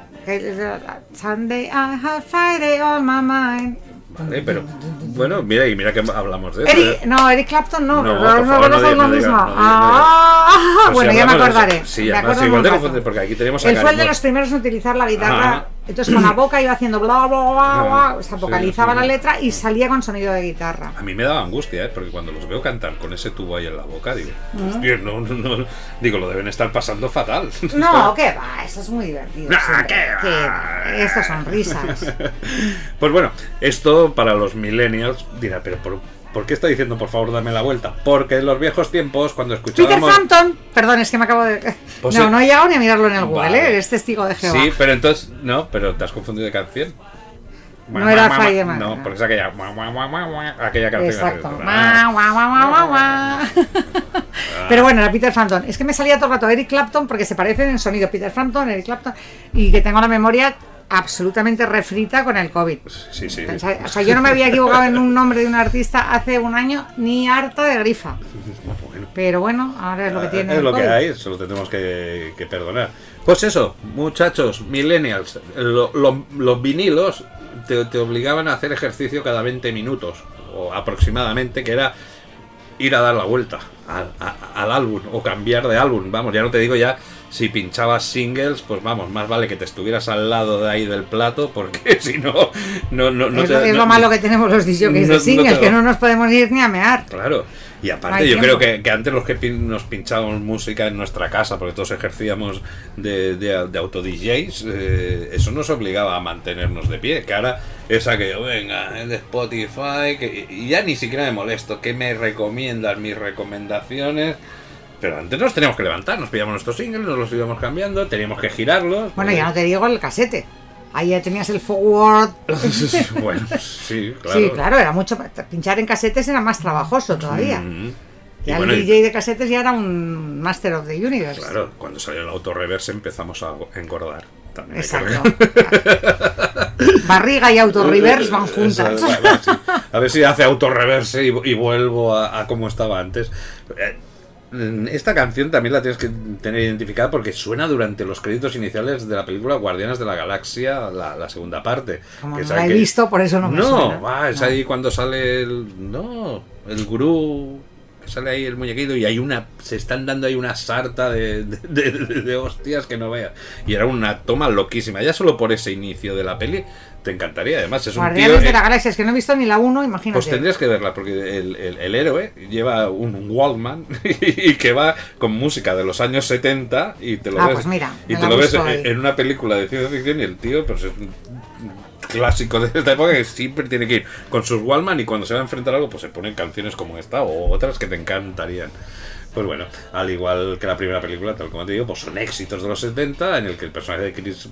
Sunday I have Friday on my mind. Vale, pero bueno, mira, y mira que hablamos de eso. Eric, ¿eh? no, Eric Clapton no, No, no favor, no diga- no mismo. diga- Ah, Pues bueno, si ya me acordaré. eso- Sí, me además, igual te confundes porque aquí tenemos a Él fue el de los primeros en utilizar la guitarra. Ajá. Entonces con la boca iba haciendo bla bla bla bla, Sí, se vocalizaba sí. la letra y salía con sonido de guitarra. A mí me daba angustia, ¿eh? porque cuando los veo cantar con ese tubo ahí en la boca, digo, hostia, no, no, no, digo, lo deben estar pasando fatal. No, qué va, eso es muy divertido. Nah, qué va. Estas son risas. Pues bueno, esto para los millennials dirá, pero ¿por, por qué está diciendo por favor dame la vuelta? Porque en los viejos tiempos, cuando Peter escuchábamos... Frampton, perdón, es que me acabo de. Pues no, sí. no he llegado ni a mirarlo en el Google, Vale. ¿eh? eres testigo de Jehová. Sí, pero entonces, no, pero te has confundido de canción. No era Fireman. No, porque es aquella, aquella canción. Exacto. Ah. Guau. Pero bueno, era Peter Frampton. Es que me salía todo el rato Eric Clapton porque se parecen en sonido Peter Frampton, Eric Clapton, y que tengo la memoria absolutamente refrita con el COVID. Sí, sí. O sea, o sea, yo no me había equivocado en un nombre de un artista hace un año ni harta de grifa. Bueno. Pero bueno, ahora es lo que tiene. Es el lo que hay, se lo tenemos que, que perdonar. Pues eso, muchachos, millennials, lo- lo- los vinilos te, te obligaban a hacer ejercicio cada 20 minutos, o aproximadamente, que era ir a dar la vuelta al, a- al álbum o cambiar de álbum. Vamos, ya no te digo ya si pinchabas singles, pues vamos, más vale que te estuvieras al lado de ahí del plato, porque si no, no, no, no es, te- lo- es lo malo que tenemos los DJs de singles, que no nos podemos ir ni a mear. Claro. Y aparte, yo creo que, que antes los que pin- nos pinchábamos música en nuestra casa, porque todos ejercíamos de, de, de auto-DJs, eh, eso nos obligaba a mantenernos de pie. Que ahora es aquello, venga, el de Spotify, que, y ya ni siquiera me molesto, que me recomiendas mis recomendaciones. Pero antes nos teníamos que levantar, nos pillamos nuestros singles, nos los íbamos cambiando, teníamos que girarlos. Bueno, ya no te digo el casete. Ahí ya tenías el forward. bueno, sí, claro. Sí, claro, era mucho. Pinchar en casetes era más trabajoso todavía. Mm. Y Ya bueno, el DJ de casetes ya era un Master of the Universe. Claro, cuando salió el auto-reverse empezamos a engordar. También Exacto. Barriga y auto-reverse van Eso, juntas. sí. A ver si hace autorreverse y, y vuelvo a, a como estaba antes. Esta canción también la tienes que tener identificada porque suena durante los créditos iniciales de la película Guardianes de la Galaxia, la, la segunda parte. Como que no la he visto, por eso no me No, suena. va, es No. ahí cuando sale el. No, el gurú. sale ahí el muñequito y hay una, se están dando ahí una sarta de- de- de hostias que no veas. Y era una toma loquísima, ya solo por ese inicio de la peli te encantaría. Además es un tío... Guardianes de eh, la Galaxia, es que no he visto ni la 1, imagínate. Pues tendrías que verla, porque el, el- el héroe lleva un Walkman y que va con música de los años 70 y te lo Ah, ves, pues mira, y te lo ves en, una película de ciencia ficción y el tío pues es un clásico de esta época que siempre tiene que ir con sus Walkman y cuando se va a enfrentar a algo pues se ponen canciones como esta o otras que te encantarían. Pues bueno, al igual que la primera película, tal como te digo, pues son éxitos de los 70 en el que el personaje de Chris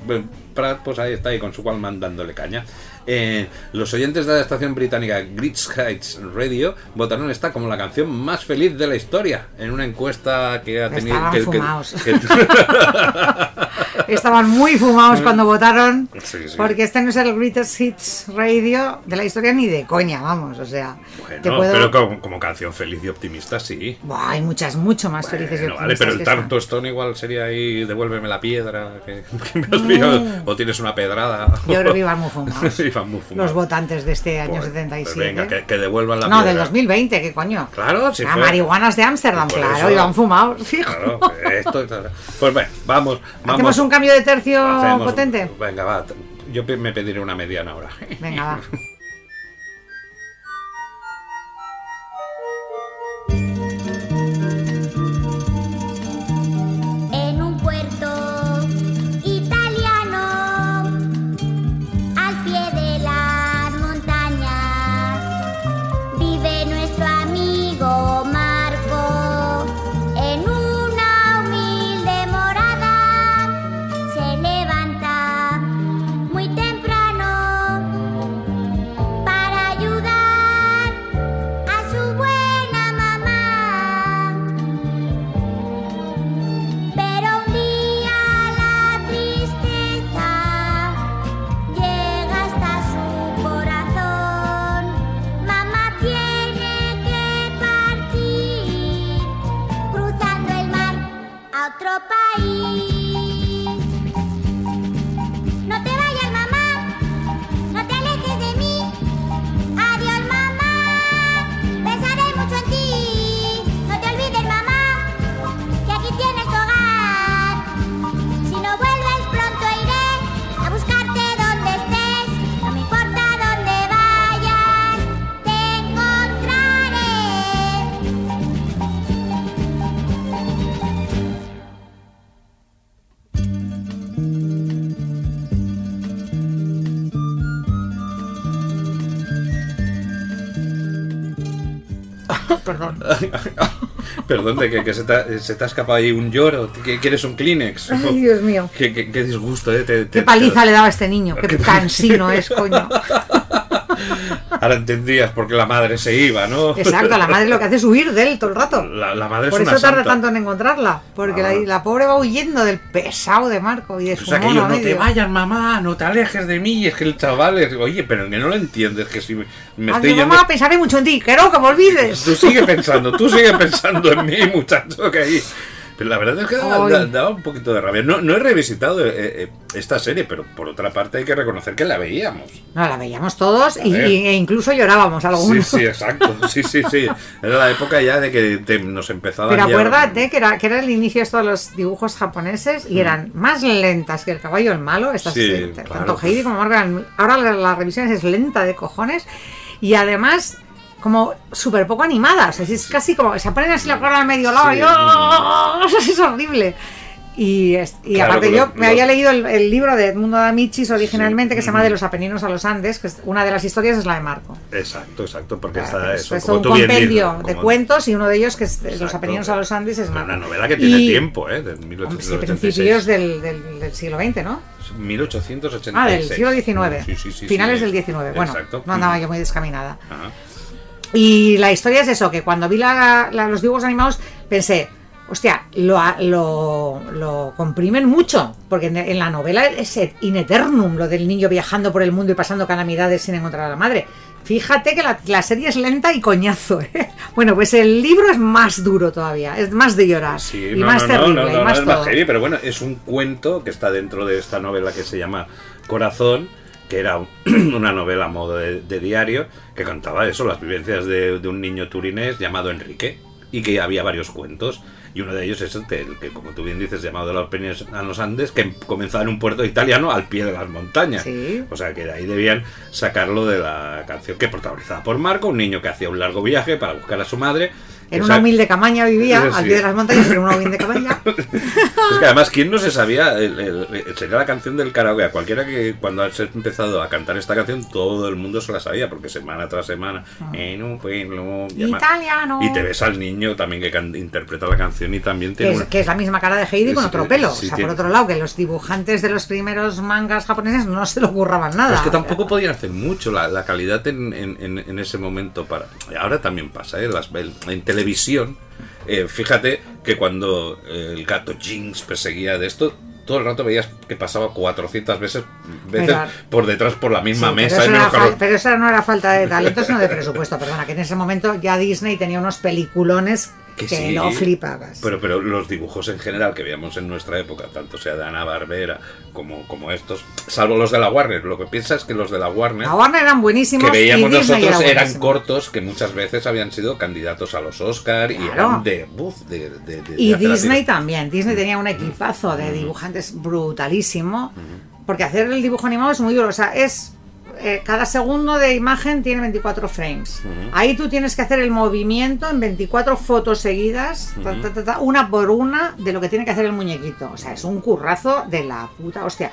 Pratt pues ahí está ahí con su Walkman dándole caña. Eh, los oyentes de la estación británica Grits Heights Radio votaron esta como la canción más feliz de la historia en una encuesta que ha tenido Estaban que- que- fumados. que- Estaban muy fumados cuando votaron, Sí, sí. porque este no es el Greatest Hits Radio de la historia ni de coña, vamos, o sea, Bueno, puedo... pero como, como canción feliz y optimista sí. Buah, hay muchas, mucho más Bueno, vale, pero el Tarto Stone igual sería ahí, devuélveme la piedra que, que me has pillado, o tienes una pedrada. Yo creo que iban muy fumados. Iban muy fumados. Los votantes de este año Pues, 77. pues venga, que, que devuelvan la no, piedra. del 2020, ¿qué coño? Claro, si Las fue- marihuanas de Ámsterdam, Por claro, eso- iban fumados. Claro, esto, claro. Pues bueno, vamos, vamos. ¿Hacemos un cambio de tercio Hacemos- potente? Venga, va. Yo me pediré una mediana ahora. Venga, va. Perdón. Perdón, de que, que se, te, ha- se te ha escapado ahí un lloro. ¿Que ¿Quieres un Kleenex? Ay, Dios mío. Qué, qué- qué disgusto, ¿eh? Te- te- Qué paliza le daba a este niño, qué cansino es, coño. Ahora entendías por qué la madre se iba, ¿no? Exacto, la madre lo que hace es huir de él todo el rato. La, la madre Por es eso una tarda santa. tanto en encontrarla, porque Ah. la, la pobre va huyendo del pesado de Marco y de su O sea, que yo, no te medio. vayas, mamá, no te alejes de mí. Es que el chaval es, oye, pero que no lo entiendes, que si me, me estoy Adiós, yendo... mamá, pensaré mucho en ti, que no, que me olvides. Tú sigue pensando, tú sigue pensando en mí, muchacho, que ahí... Pero la verdad es que daba, Ay. da- daba un poquito de rabia. No, no he revisitado eh, eh, esta serie, pero por otra parte hay que reconocer que la veíamos. No, la veíamos todos y, e incluso llorábamos Sí, algunos. sí, exacto. Sí, sí, sí. Era la época ya de que te- nos empezaban Pero ya- acuérdate que era, que era el inicio de estos los dibujos japoneses y eran más lentas que el caballo el malo. Estas. Sí, claro. Tanto Heidi como eran- Ahora la, la revisión es lenta de cojones y además como súper poco animadas. Así es casi como se ponen así la cara al medio lado Sí. y ¡oh! es horrible. Y, es- y Claro, aparte yo me lo- había leído el, el libro de Edmundo D'Amicis originalmente Sí. que se llama De los Apeninos a los Andes, que es, una de las historias es la de Marco. Exacto, exacto, porque Claro, está es, eso. es como un tú compendio de como- cuentos y uno de ellos que es los Apeninos a los Andes es Una Marco. novela que tiene Y- tiempo, ¿eh? De Hombre, sí, 1886. principios del, del, del siglo XX, ¿no? 1886. Ah, del siglo XIX. Sí, sí, sí, Finales del XIX. Bueno, Exacto. no andaba yo muy descaminada. Ajá. Y la historia es eso, que cuando vi la- la- los dibujos animados pensé, hostia, lo, lo, lo comprimen mucho, porque en, en la novela es in eternum, lo del niño viajando por el mundo y pasando calamidades sin encontrar a la madre. Fíjate que la, la serie es lenta y coñazo. ¿eh? Bueno, pues el libro es más duro todavía, es más de llorar Sí, y no, más no, terrible no, y es más heavy, pero bueno, es un cuento que está dentro de esta novela que se llama Corazón, que era un- una novela a modo de, de diario que contaba eso, las vivencias de, de un niño turinés llamado Enrique. y que había varios cuentos. Y uno de ellos es el, el que, como tú bien dices, llamado de los Peñas a los Andes, que comenzaba en un puerto italiano al pie de las montañas. Sí. O sea que de ahí debían sacarlo de la canción que protagonizada por Marco, un niño que hacía un largo viaje para buscar a su madre. En que una humilde cabaña vivía, Sí, al pie de las montañas, en una humilde cabaña. Es que además, ¿quién no se sabía? El, el- el- sería la canción del karaoke. A cualquiera que cuando has empezado a cantar esta canción, todo el mundo se la sabía, porque semana tras semana. En un pueblo. Italiano. Y te ves al niño también que can- interpreta la canción y también Que tiene es, una- que es la misma cara de Heidi con Sí, otro pelo. sí, o sea, tiene- por otro lado, que los dibujantes de los primeros mangas japoneses no se le ocurraban nada. Pero es que tampoco podían hacer mucho la, la calidad en, en- en- ese momento para ahora también pasa ¿eh? Las- en televisión eh, fíjate que cuando eh, el gato Jinx perseguía de esto todo el rato veías que pasaba 400 veces, veces Pero- por detrás por la misma pero, mesa eso y menos pero eso no era falta de talento, sino de presupuesto. Perdona, que en ese momento ya Disney tenía unos peliculones que, Que sí, no flipabas. Pero, pero los dibujos en general que veíamos en nuestra época, tanto sea de Ana Barbera como, como estos, salvo los de la Warner, lo que piensa es que los de la Warner La Warner eran buenísimos. que veíamos y nosotros era eran cortos que muchas veces habían sido candidatos a los Oscar y eran de, buf, de, de- de- Y Disney también. Disney tenía un equipazo de dibujantes brutalísimo. Porque hacer el dibujo animado es muy duro. O sea, es. Eh, cada segundo de imagen tiene 24 frames. Ahí tú tienes que hacer el movimiento en 24 fotos seguidas, ta, ta, ta, ta, una por una, de lo que tiene que hacer el muñequito. O sea, es un currazo de la puta hostia.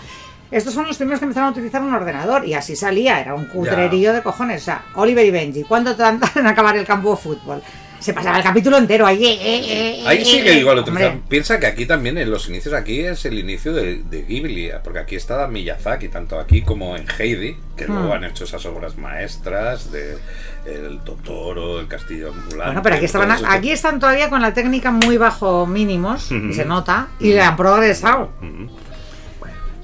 Estos son los primeros que empezaron a utilizar un ordenador y así salía, era un cutrerío de cojones. O sea, Oliver y Benji, ¿cuánto tardan en acabar el campo de fútbol? Se pasaba el capítulo entero ahí. eh, eh, eh, Ahí sí que igual lo. Piensa que aquí también, en los inicios, aquí es el inicio de, de Ghibli, porque aquí está Miyazaki, tanto aquí como en Heidi, que Hmm. luego han hecho esas obras maestras de El Totoro, El Castillo Ambulante. Bueno, pero aquí, estaban, aquí están todavía con la técnica muy bajo mínimos, y se nota, y le han progresado.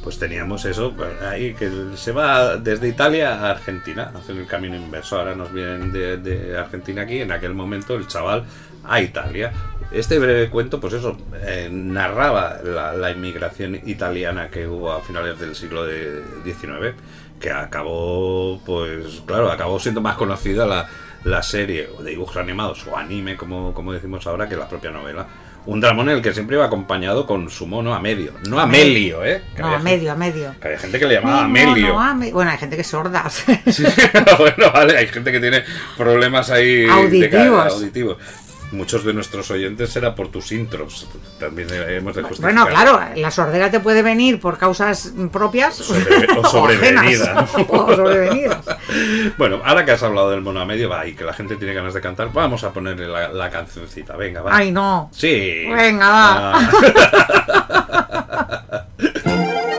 Pues teníamos eso pues, ahí que se va desde Italia a Argentina, hacen el camino inverso. Ahora nos vienen de, Argentina aquí, en aquel momento el chaval a Italia. Este breve cuento, pues eso, eh, narraba la, la inmigración italiana que hubo a finales del siglo de- XIX, que acabó, pues claro, acabó siendo más conocida la, la serie de dibujos animados o anime, como, como decimos ahora, que la propia novela. Un dramón en el que siempre iba acompañado con su mono Amedio. No Amelio, ¿eh? Que No, a a medio. gente- que había gente que le llamaba Amelio. ame- Bueno, hay gente que es sorda. Sí, bueno, vale, hay gente que tiene problemas ahí de Auditivos. ca- auditivos. Muchos de nuestros oyentes será por tus intros. También hemos de justificar. Bueno, claro, la sordera te puede venir por causas propias Sobre- o sobrevenida. ajenas, o sobrevenidas. Bueno, ahora que has hablado del mono Amedio, va, y que la gente tiene ganas de cantar, vamos a ponerle la, la cancioncita. Venga, va. Ay, no. Sí. Venga, va. Ah.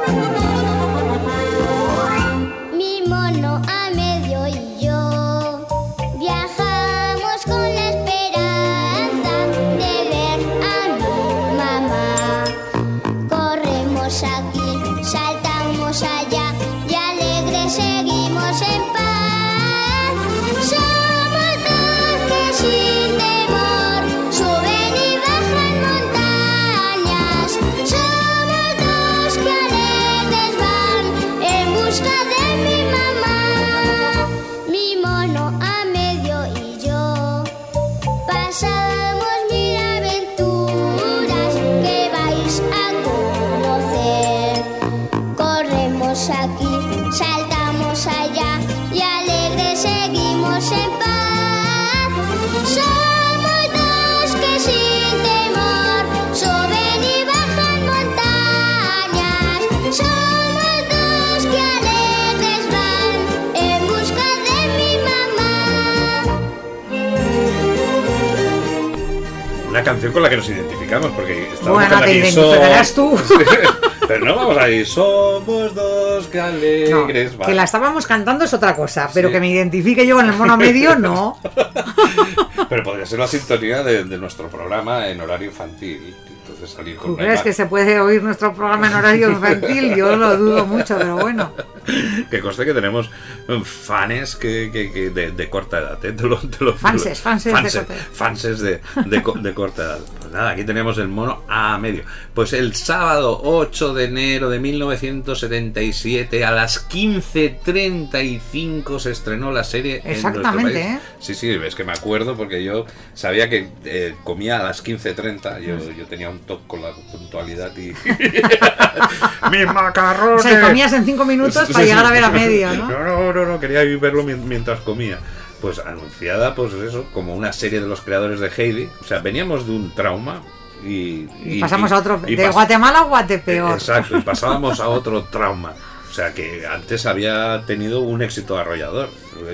canción con la que nos identificamos, porque estamos Bueno, te identificarás tú. Pero no vamos a ir, somos dos que No, que la estábamos cantando es otra cosa, pero Sí. que me identifique yo con el mono medio, no. Pero podría ser la sintonía de, de nuestro programa en horario infantil. Entonces salir con ¿Tú crees que se puede oír nuestro programa en horario infantil? Yo lo dudo mucho, pero bueno. que conste que tenemos mm, fanes que, que- que de, de corta edad. ¿eh? Te lo- te lo- Fanses, fanses de fanses, fanses de, de co- de corta edad. Pues nada, aquí tenemos el mono a medio. Pues el sábado 8 de enero de 1977 a las 15.35 se estrenó la serie. en Exactamente, país. ¿eh? Sí, sí, es que me acuerdo porque yo sabía que eh, comía a las 15.30. Yo, yo tenía un toque con la puntualidad y. ¡Mis macarrones! O sea, comías en cinco minutos para llegar a ver a medio, ¿no? No, no, no, no, quería verlo mien- mientras comía. Pues anunciada, pues eso, como una serie de los creadores de Heidi. O sea, veníamos de un trauma y. Y pasamos a otro. y De Guatemala a Guatepeor. Exacto, y pasábamos a otro trauma. O sea, que antes había tenido un éxito arrollador.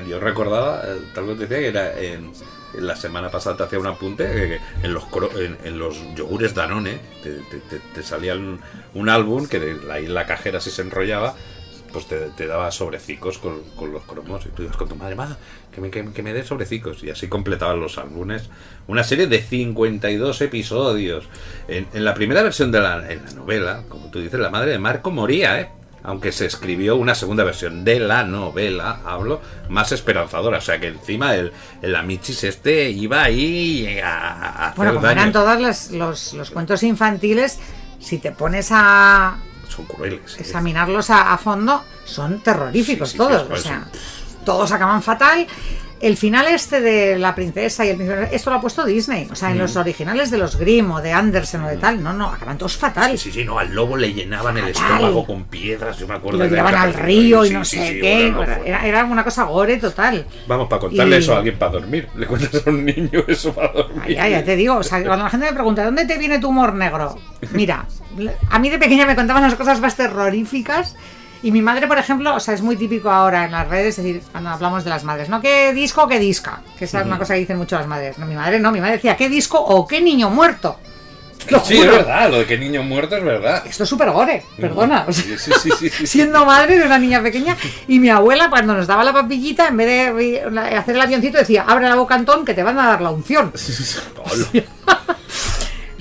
Yo recordaba, eh, tal vez decía que era en, la semana pasada te hacía un apunte que en los, en, en los yogures Danone te, te- te- te salía un, un álbum que de- ahí la cajera si se enrollaba pues te, te daba sobrecicos con, con los cromos y tú ibas con tu madre, "Ma, que me, que, que me dé sobrecicos y así completaban los álbumes. Una serie de 52 episodios. En, en la primera versión de la, en la novela como tú dices la madre de Marco moría ¿eh? aunque se escribió una segunda versión de la novela hablo más esperanzadora. O sea que encima el, el Amichis este iba ahí a, a hacer Bueno, como eran todos los, los, los cuentos infantiles, si te pones a son crueles ¿eh? examinarlos a, a fondo, son terroríficos Sí, sí, todos. o sea, todos acaban fatal. El final este de la princesa y el esto lo ha puesto Disney. O sea, Mm. en los originales de los Grimm o de Andersen o de tal, no, no, acaban todos fatal. Sí, sí, sí, no, al lobo le llenaban el Fatal. estómago con piedras, yo me acuerdo. lo llevaban al río y sí, no sí, sé qué. bueno, no, era, era una cosa gore total. Vamos, para contarle Y- eso a alguien para dormir. Le cuentas a un niño eso para dormir. Ya, ya te digo, o sea, cuando la gente me pregunta, ¿dónde te viene tu humor negro? Mira, a mí de pequeña me contaban las cosas más terroríficas. Y mi madre, por ejemplo, o sea, es muy típico ahora en las redes, es decir, cuando hablamos de las madres, ¿no? ¿Qué disco o qué disca? Que esa es una cosa que dicen mucho las madres. No, mi madre no, mi madre decía, ¿qué disco o qué niño muerto? Sí, es verdad, lo de que niño muerto es verdad. Esto es súper gore, perdona. o sea, Sí, sí, sí, sí, sí. siendo madre de una niña pequeña y mi abuela cuando nos daba la papillita en vez de hacer el avioncito decía abre la boca Antón que te van a dar la unción.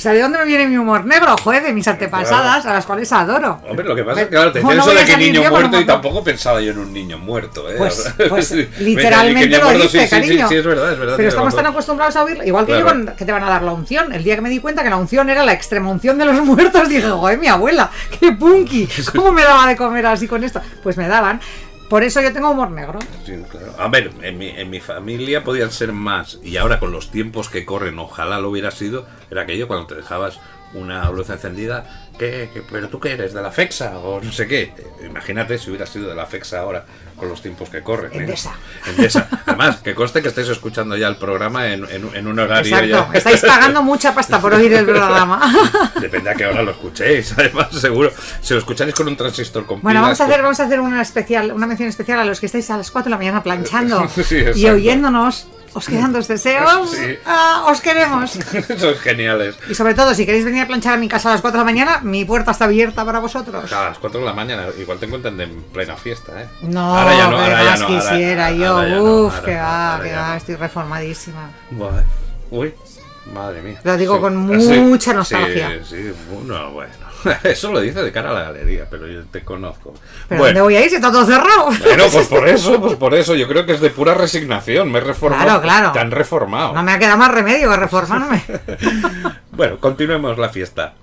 o sea de dónde me viene mi humor negro joder de mis antepasadas a las cuales adoro Hombre, lo que pasa es que claro, te ¿Cómo decía no eso voy de que niño muerto y tampoco pensaba yo en un niño muerto, ¿eh? Pues, pues literalmente lo dice, sí, cariño. Sí, sí, es verdad, es verdad. Pero estamos tan acostumbrados a oírlo. Igual que Claro. yo con que te van a dar la unción. El día que me di cuenta que la unción era la extrema unción de los muertos, dije, joder, mi abuela, qué punky. ¿Cómo me daba de comer así con esto? Pues me daban. Por eso yo tengo humor negro. A ver, en mi, en mi familia podían ser más, y ahora con los tiempos que corren, ojalá lo hubiera sido, era aquello cuando te dejabas una luz encendida, ¿qué, qué- pero tú qué eres? ¿De la FEXA? O no sé qué. Eh, Imagínate si hubiera sido de la FEXA ahora, con los tiempos que corren. ¿eh? Endesa. Endesa. Además, que conste que estáis escuchando ya el programa en, en- en un horario Exacto. ya... Estáis pagando mucha pasta por oír el programa. Depende a qué hora lo escuchéis, además, seguro. Si lo escucháis con un transistor con Bueno, vamos a hacer, pues- vamos a hacer una especial, una mención especial a los que estáis a las 4 de la mañana planchando Sí, y oyéndonos. Os quedan dos deseos. Sí. Ah, os queremos. Son geniales. Y sobre todo, si queréis venir a planchar a mi casa a las 4 de la mañana, mi puerta está abierta para vosotros. A las 4 de la mañana, igual te encuentran en plena fiesta, ¿eh? No, Ahora ya no, ahora ya no, ahora- quisiera yo. ahora ya no, Uf, ahora que no, va, ahora que va, no. estoy reformadísima. Uy, madre mía. Lo digo con Sí, mucha sí, nostalgia. Sí, bueno, bueno. Eso lo dice de cara a la galería, pero yo te conozco. ¿Pero dónde voy a ir si está todo cerrado? bueno, pues por eso, pues por eso. Yo creo que es de pura resignación. Me he reformado. Claro, claro. Te han reformado. No me ha quedado más remedio que reformarme. Bueno, continuemos la fiesta.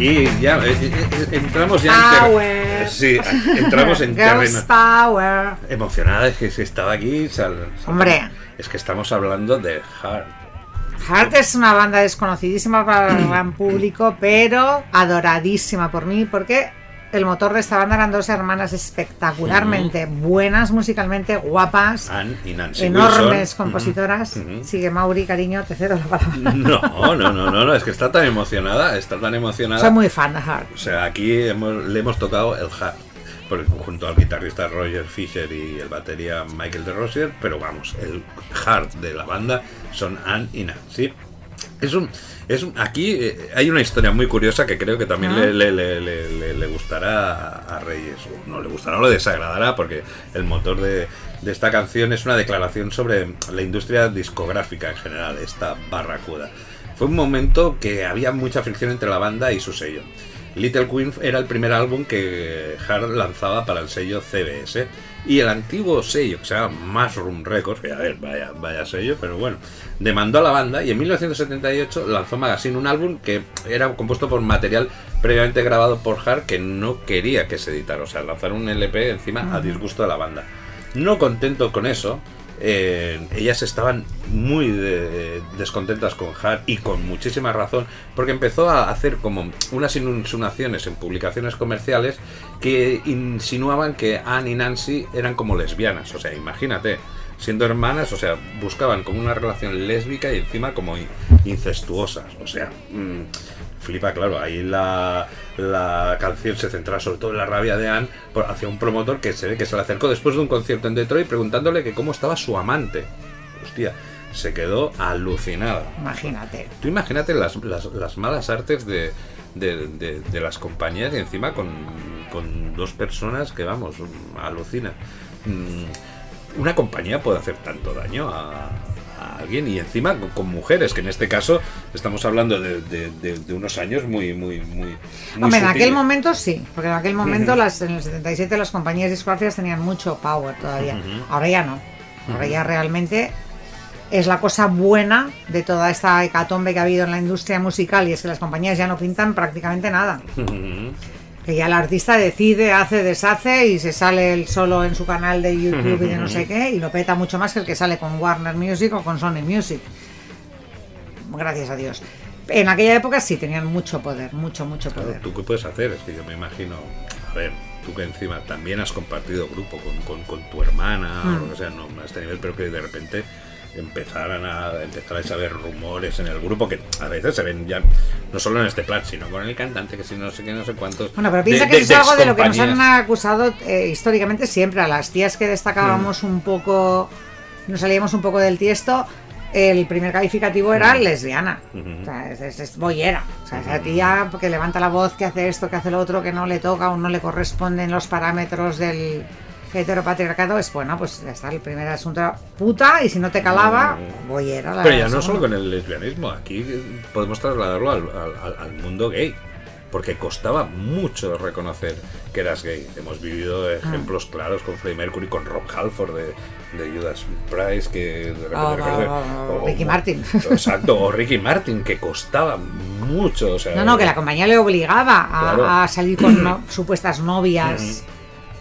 Aquí ya eh, eh, eh, entramos ya en. Sí, entramos en terreno Power. emocionada es que si estaba aquí sal- sal- Hombre. es que estamos hablando de Hard Heart es una banda desconocidísima para el gran público, pero adoradísima por mí, porque el motor de esta banda eran dos hermanas espectacularmente buenas musicalmente, guapas, Anne y Nancy enormes Wilson. compositoras. Ujú. Sigue Mauri, cariño, te cedo la palabra. No, no, no, no, no, es que está tan emocionada, está tan emocionada. Soy muy fan de Heart. O sea, aquí hemos- le hemos tocado el. Porque junto al guitarrista Roger Fisher y el batería Michael de pero vamos, el hard de la banda son Anne y Nancy. Es un, es aquí eh, hay una historia muy curiosa que creo que también le, le- le- le- le- le gustará a, Reyes. O no le gustará o le desagradará porque el motor de, de esta canción es una declaración sobre la industria discográfica en general, esta barracuda. Fue un momento que había mucha fricción entre la banda y su sello. Little Queen era el primer álbum que Hard lanzaba para el sello CBS y el antiguo sello que se llama Mushroom Records, que a ver, vaya, vaya sello, pero bueno, demandó a la banda y en 1978 lanzó Magazine, un álbum que era compuesto por material previamente grabado por Hard que no quería que se editara, o sea, lanzar un LP encima a disgusto de la banda. No contento con eso, eh, ellas estaban muy de- descontentas con Hart y con muchísima razón porque empezó a hacer como unas insinuaciones en publicaciones comerciales que insinuaban que Anne y Nancy eran como lesbianas, o sea, imagínate, siendo hermanas, o sea, buscaban como una relación lésbica y encima como in- incestuosas, o sea, mm, flipa, claro, ahí la, la canción se centra sobre todo en la rabia de Anne por- hacia un promotor que se ve que se le acercó después de un concierto en Detroit preguntándole que cómo estaba su amante. Hostia, se quedó alucinada. Imagínate. Tú imagínate las, las, las malas artes de, de, de- de las compañías y encima con, con dos personas que, vamos, alucina. Mm, Una compañía puede hacer tanto daño a, a alguien y encima con, con mujeres, que en este caso estamos hablando de, de- de- de unos años muy, muy, muy... muy Hombre, en aquel momento sí, porque en aquel momento las, en el 77 las compañías discográficas tenían mucho power todavía. Ahora ya no. Ahora ya realmente es la cosa buena de toda esta hecatombe que ha habido en la industria musical y es que las compañías ya no pintan prácticamente nada. Que ya el artista decide, hace, deshace y se sale él solo en su canal de YouTube y de no sé qué y lo peta mucho más que el que sale con Warner Music o con Sony Music. Gracias a Dios. En aquella época sí tenían mucho poder, mucho, mucho Claro, poder. ¿Tú qué puedes hacer? Es que yo me imagino, a ver, tú que encima también has compartido grupo con, con- con tu hermana, Mm. o lo que sea, no a este nivel, pero que de repente empezaran a empezarais a ver rumores en el grupo que a veces se ven ya no solo en este plan sino con el cantante que si no sé qué no sé cuántos Bueno, pero piensa de- que de- eso es algo de lo que nos han acusado eh, históricamente siempre. A las tías que destacábamos un poco, nos salíamos un poco del tiesto, el primer calificativo era lesbiana. O sea, es, es-. O sea, esa tía que levanta la voz, que hace esto, que hace lo otro, que no le toca o no le corresponden los parámetros del heteropatriarcado, es bueno, pues ya está, el primer asunto era puta y si no te calaba, boyera. la pero ya no solo con el lesbianismo aquí podemos trasladarlo al, al- al mundo gay porque costaba mucho reconocer que eras gay. Hemos vivido Ah. ejemplos claros con Freddie Mercury, con Rob Halford de, de Judas Price, que de repente Oh, oh, oh, Ricky Martin. Exacto, o Ricky Martin, que costaba mucho. O sea, No, no, que la compañía le obligaba a, Claro. a salir con no- supuestas novias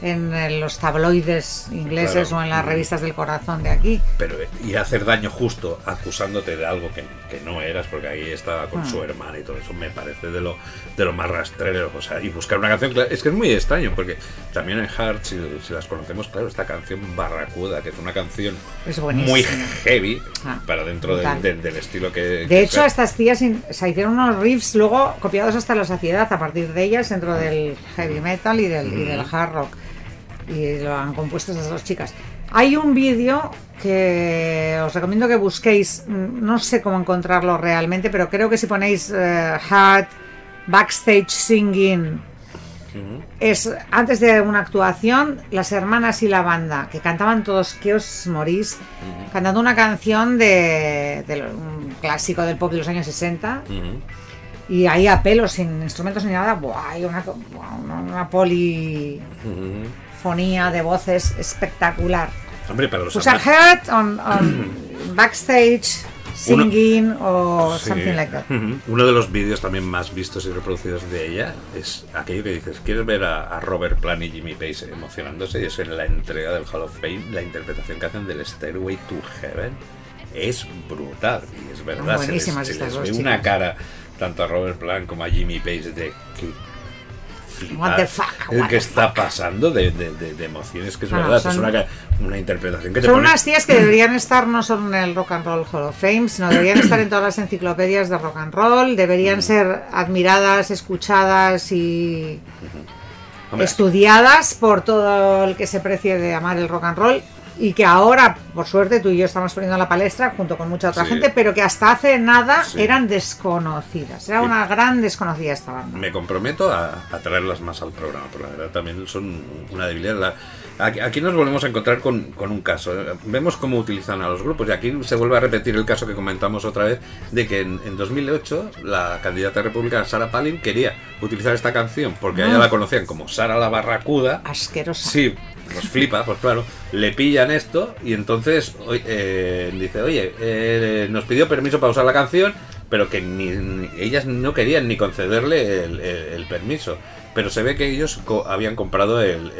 en, eh, los tabloides ingleses Claro. o en las revistas del corazón de aquí. Pero ir a hacer daño justo acusándote de algo que, que no eras, porque ahí estaba con Ah. su hermana y todo eso, me parece de lo, de lo más rastrero. O sea, y buscar una canción, es que es muy extraño, porque también en Heart, si, si las conocemos, claro, esta canción Barracuda, que es una canción Es muy heavy Ah, para dentro del, brutal. del- del estilo que. De que hecho, sea. estas tías se hicieron unos riffs luego copiados hasta la saciedad a partir de ellas dentro del heavy metal y del, y del hard rock. Y lo han compuesto esas dos chicas. Hay un vídeo que os recomiendo que busquéis, mm, no sé cómo encontrarlo realmente, pero creo que si ponéis eh, Hard Backstage Singing es antes de una actuación, las hermanas y la banda, que cantaban todos que os morís, cantando una canción de, un clásico del pop de los años 60, Ujú. y ahí a pelo, sin instrumentos ni nada, ¡buah! hay una, buah, una, una polifonía De voces espectacular. Hombre, para los Usar amantes- Heart on, on backstage, singing o Sí. something like that. Uno de los vídeos también más vistos y reproducidos de ella es aquello que dices, ¿quieres ver a, a Robert Plant y Jimmy Page emocionándose? Y es en la entrega del Hall of Fame, la interpretación que hacen del Stairway to Heaven es brutal. Y es verdad, se les, buenísimas se les ve chicas. una cara tanto a Robert Plant como a Jimmy Page de que What the fuck, el what que the está pasando de, de- de- de emociones que es No, verdad, es son- una, ca- una interpretación que te Son pone- unas tías que deberían estar no solo en el Rock and Roll Hall of Fame, sino deberían estar en todas las enciclopedias de rock and roll, Mm. deberían ser admiradas, escuchadas y Hombre, estudiadas por todo el que se precie de amar el rock and roll y que ahora, por suerte, tú y yo estamos poniendo en la palestra junto con mucha otra Sí. gente, pero que hasta hace nada Sí. eran desconocidas. Era Sí. una gran desconocida esta banda. Me comprometo a, a traerlas más al programa, porque la verdad también son una debilidad. La- aquí, nos volvemos a encontrar con, con un caso. ¿eh? Vemos cómo utilizan a los grupos y aquí se vuelve a repetir el caso que comentamos otra vez de que en, en 2008 la candidata republicana Sarah Palin quería utilizar esta canción porque a ella la conocían como Sara la Barracuda. Asquerosa. Sí, nos flipa, pues claro. Le pillan esto y entonces eh, dice, oye, eh, nos pidió permiso para usar la canción, pero que ni, ni- ellas no querían ni concederle el, permiso. Pero se ve que ellos co- habían comprado el-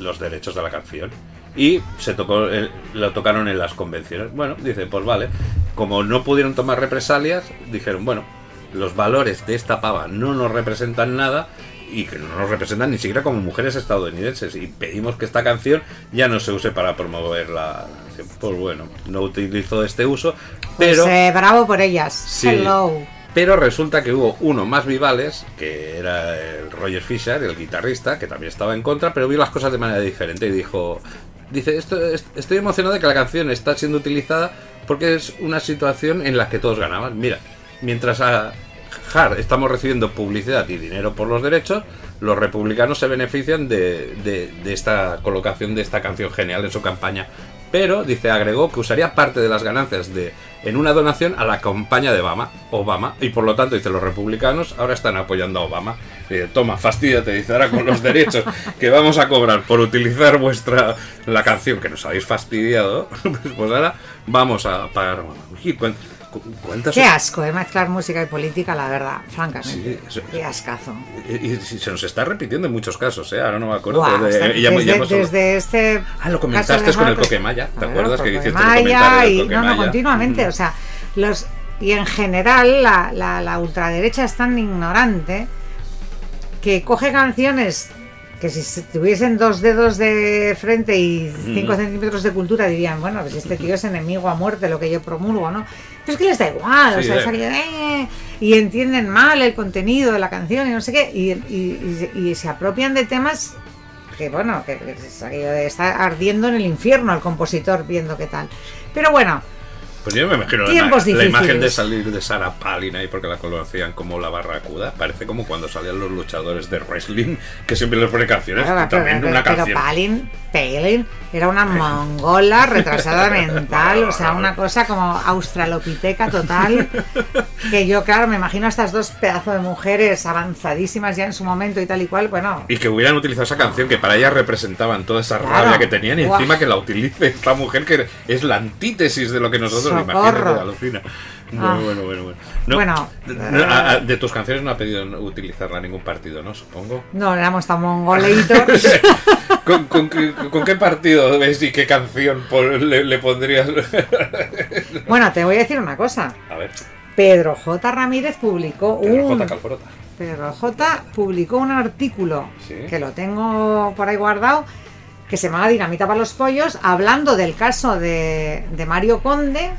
los derechos de la canción. Y se tocó, lo tocaron en las convenciones. Bueno, dice, pues vale. Como no pudieron tomar represalias, dijeron, bueno, los valores de esta pava no nos representan nada y que no nos representan ni siquiera como mujeres estadounidenses y pedimos que esta canción ya no se use para promover la. Pues bueno, no utilizo este uso, Pues pero eh, bravo por ellas. Sí. Hello. Pero resulta que hubo uno más vivales, que era el Roger Fisher, el guitarrista, que también estaba en contra, pero vio las cosas de manera diferente y dijo, dice, esto, es- estoy emocionado de que la canción está siendo utilizada porque es una situación en la que todos ganaban. Mira, mientras a Hard estamos recibiendo publicidad y dinero por los derechos, los republicanos se benefician de, de- de esta colocación de esta canción genial en su campaña. Pero, dice, agregó que usaría parte de las ganancias de en una donación a la campaña de Obama, Obama y por lo tanto, dice, los republicanos ahora están apoyando a Obama. Dice, toma, fastidiate, dice, ahora con los derechos que vamos a cobrar por utilizar vuestra la canción que nos habéis fastidiado, pues ahora vamos a pagar. Uy, cuen- cu- ¿Cuántas Qué asco, ¿eh? Mezclar música y política, la verdad, Sí, francamente. eso- Qué ascazo. Y, y se nos está repitiendo en muchos casos, ¿eh? Ahora no me acuerdo. Buah, pero de- hasta- ya ya desde, desde este. Ah, lo comentaste de con el Coquemaya, ¿te Claro, acuerdas que hiciste el del y, no, no, continuamente. Mm. O sea, los. Y en general, la, la, la ultraderecha es tan ignorante que coge canciones que si se tuviesen dos dedos de frente y cinco Mm. centímetros de cultura dirían, bueno, pues este tío es enemigo a muerte, lo que yo promulgo, ¿no? Pero es que les da igual, o Sí, sea, eh. es aquello "Eh", y entienden mal el contenido de la canción y no sé qué, y, y- y- y se apropian de temas que bueno, que que es estar ardiendo en el infierno el compositor viendo qué tal. Pero bueno, Pues yo me imagino la, imagen de salir de Sarah Palin ahí porque la conocían como la barracuda. Parece como cuando salían los luchadores de wrestling que siempre les pone canciones. Claro, también pero- una pero canción. Palin, Palin era una mongola retrasada mental, o sea, una cosa como australopiteca total. Que yo, claro, me imagino a estas dos pedazos de mujeres avanzadísimas ya en su momento y tal y cual, bueno. Y que hubieran utilizado esa canción que para ellas representaban toda esa Claro. rabia que tenían y encima que la utilice esta mujer que es la antítesis de lo que nosotros. Imagínate. Bueno, Ah. bueno, bueno, bueno. No, Bueno, no, a- a- de tus canciones no ha pedido utilizarla ningún partido, ¿no? Supongo. No éramos tan mongoleitos. ¿Con, con qué- con qué partido ves y qué canción le, le pondrías? bueno, te voy a decir una cosa. A ver, Pedro J. Ramírez publicó Pedro un. J. Calporota. Pedro J. publicó un artículo Sí. que lo tengo por ahí guardado que se llama Dinamita para los pollos, hablando del caso de, de Mario Conde.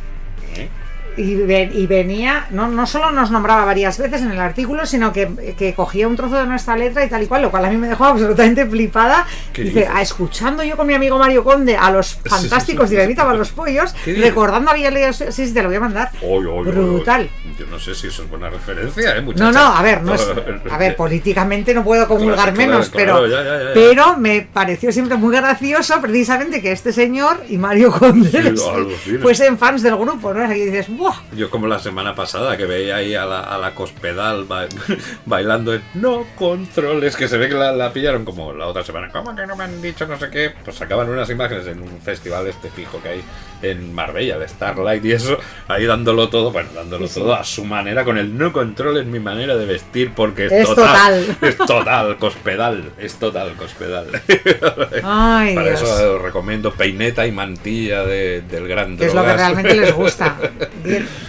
Y, ve- y venía, no, no solo nos nombraba varias veces en el artículo, sino que, que cogía un trozo de nuestra letra y tal y cual, lo cual a mí me dejó absolutamente flipada. ¿Qué Dice? "Ah, escuchando yo con mi amigo Mario Conde a los sí, fantásticos sí. Dinamita para los pollos, recordando había leído, sí, sí, te lo voy a mandar. Oy, oy, oy, oy. Brutal. Yo no sé si eso es buena referencia, ¿eh, muchacha? No, no, a ver, no es, a ver, políticamente no puedo comulgar Claro, menos, claro, pero, ya, ya, ya, ya. pero me pareció siempre muy gracioso precisamente que este señor y Mario Conde Sí, alucina. fuesen fans del grupo, ¿no? Y dices, ¡buah! Yo como la semana pasada que veía ahí a la, a la cospedal ba- bailando en No Controles, que se ve que la, la pillaron como la otra semana. ¿Cómo que no me han dicho no sé qué? Pues sacaban unas imágenes en un festival este pijo que hay en Marbella, de Starlight y eso, ahí dándolo todo, bueno, dándolo Sí, sí. todo a su manera, con el No Controles mi manera de vestir, porque es, Es total. Es total, cospedal, es total, cospedal. Ay, Para Dios. eso os recomiendo peineta y mantilla de- del gran Que es lo que realmente les gusta.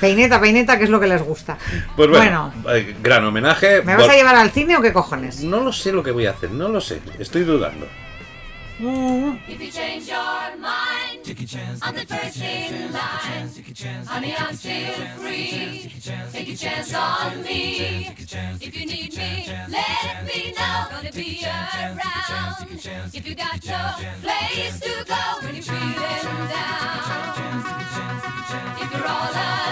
Peineta, peineta, que es lo que les gusta. Pues bueno, eh, gran homenaje. ¿me vas a llevar al cine o qué cojones? No lo sé lo que voy a hacer, no lo sé, estoy dudando. If you change your mind, I'm the first in line. Honey, I'm still free. Take a chance on me. If you need me, let me know. Gonna be around. If you got no place to go when you're feeling down. If you're all alone,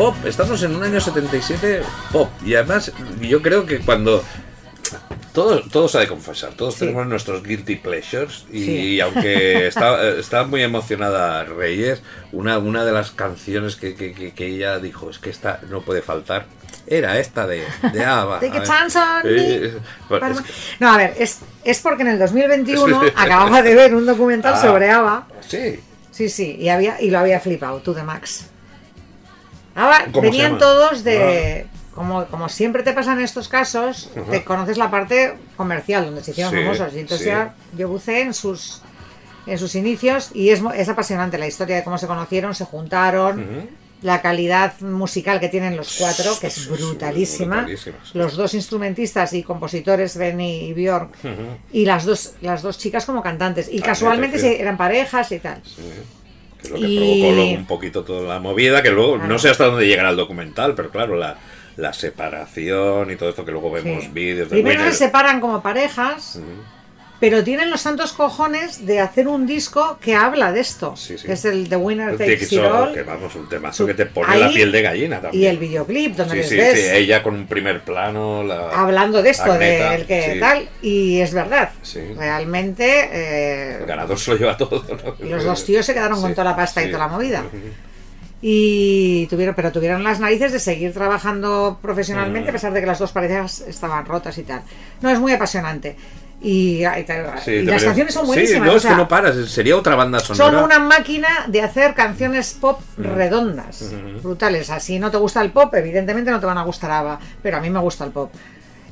pop. Estamos en un año 77 pop. Y además, yo creo que cuando. Todos, todos ha de confesar, todos Sí. tenemos nuestros guilty pleasures y, Sí. aunque está, está muy emocionada Reyes, una, una de las canciones que, que- que- ella dijo es que esta no puede faltar era esta de, de ABBA. Take a chance on. Eh, que- No, a ver, es, es porque en el 2021 acababa de ver un documental Ah. sobre ABBA. sí, Sí, sí, y, había, y lo había flipado, tú de Max. ABBA ¿Cómo se venían todos de... Como, como siempre te pasa en estos casos, te conoces la parte comercial, donde se hicieron Sí, famosos. Y entonces sí. ya yo buceé en sus, en sus inicios y es, es apasionante la historia de cómo se conocieron, se juntaron, la calidad musical que tienen los cuatro, que es brutalísima. brutalísima, sí. Los dos instrumentistas y compositores, Benny y Björk, Ujú. y las dos, las dos chicas como cantantes. Y Ah, casualmente se- eran parejas y tal. Sí, que es lo que Y- provocó luego un poquito toda la movida, que luego Claro. no sé hasta dónde llegará el documental, pero claro, la, la separación y todo esto que luego vemos Sí. vídeos de Primero Winner. se separan como parejas. Pero tienen los santos cojones de hacer un disco que habla de esto, Sí, sí. que es el The Winner Takes It All, que vamos, un temazo que te pone ahí- la piel de gallina también. y el videoclip donde Sí, les sí, ves sí, ella con un primer plano, la... hablando de esto, Agneta, de el que tal, y es verdad, Sí. realmente eh, El ganador se lo lleva todo, ¿no? los dos tíos se quedaron con toda la pasta y toda la movida. Y tuvieron, pero tuvieron las narices de seguir trabajando profesionalmente Mm. a pesar de que las dos parejas estaban rotas y tal. No, es muy apasionante. Y, y tal- Sí, y las canciones son Sí, buenísimas. no, o es sea, que no paras, sería otra banda son sonora. una máquina de hacer canciones pop redondas, brutales. Así no te gusta el pop, evidentemente no te van a gustar ABBA, pero a mí me gusta el pop.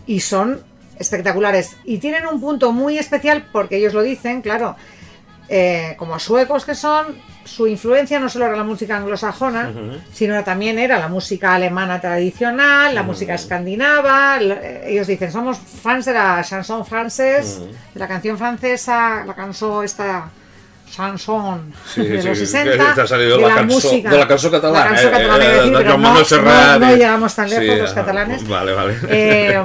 Y son espectaculares. Y tienen un punto muy especial porque ellos lo dicen, claro, eh, como suecos que son, su influencia no solo era la música anglosajona, sino también era la música alemana tradicional, la música escandinava. eh, Ellos dicen, somos fans de la chanson francés, de la canción francesa, la canción esta chanson Sí, de sí, los sí, 60 te ha salido de la la cançó- música de la cançó catalana, la cançó eh, catalana, eh, a decir, de no, no- no y- llegamos tan lejos Sí, los catalanes Vale, vale. eh,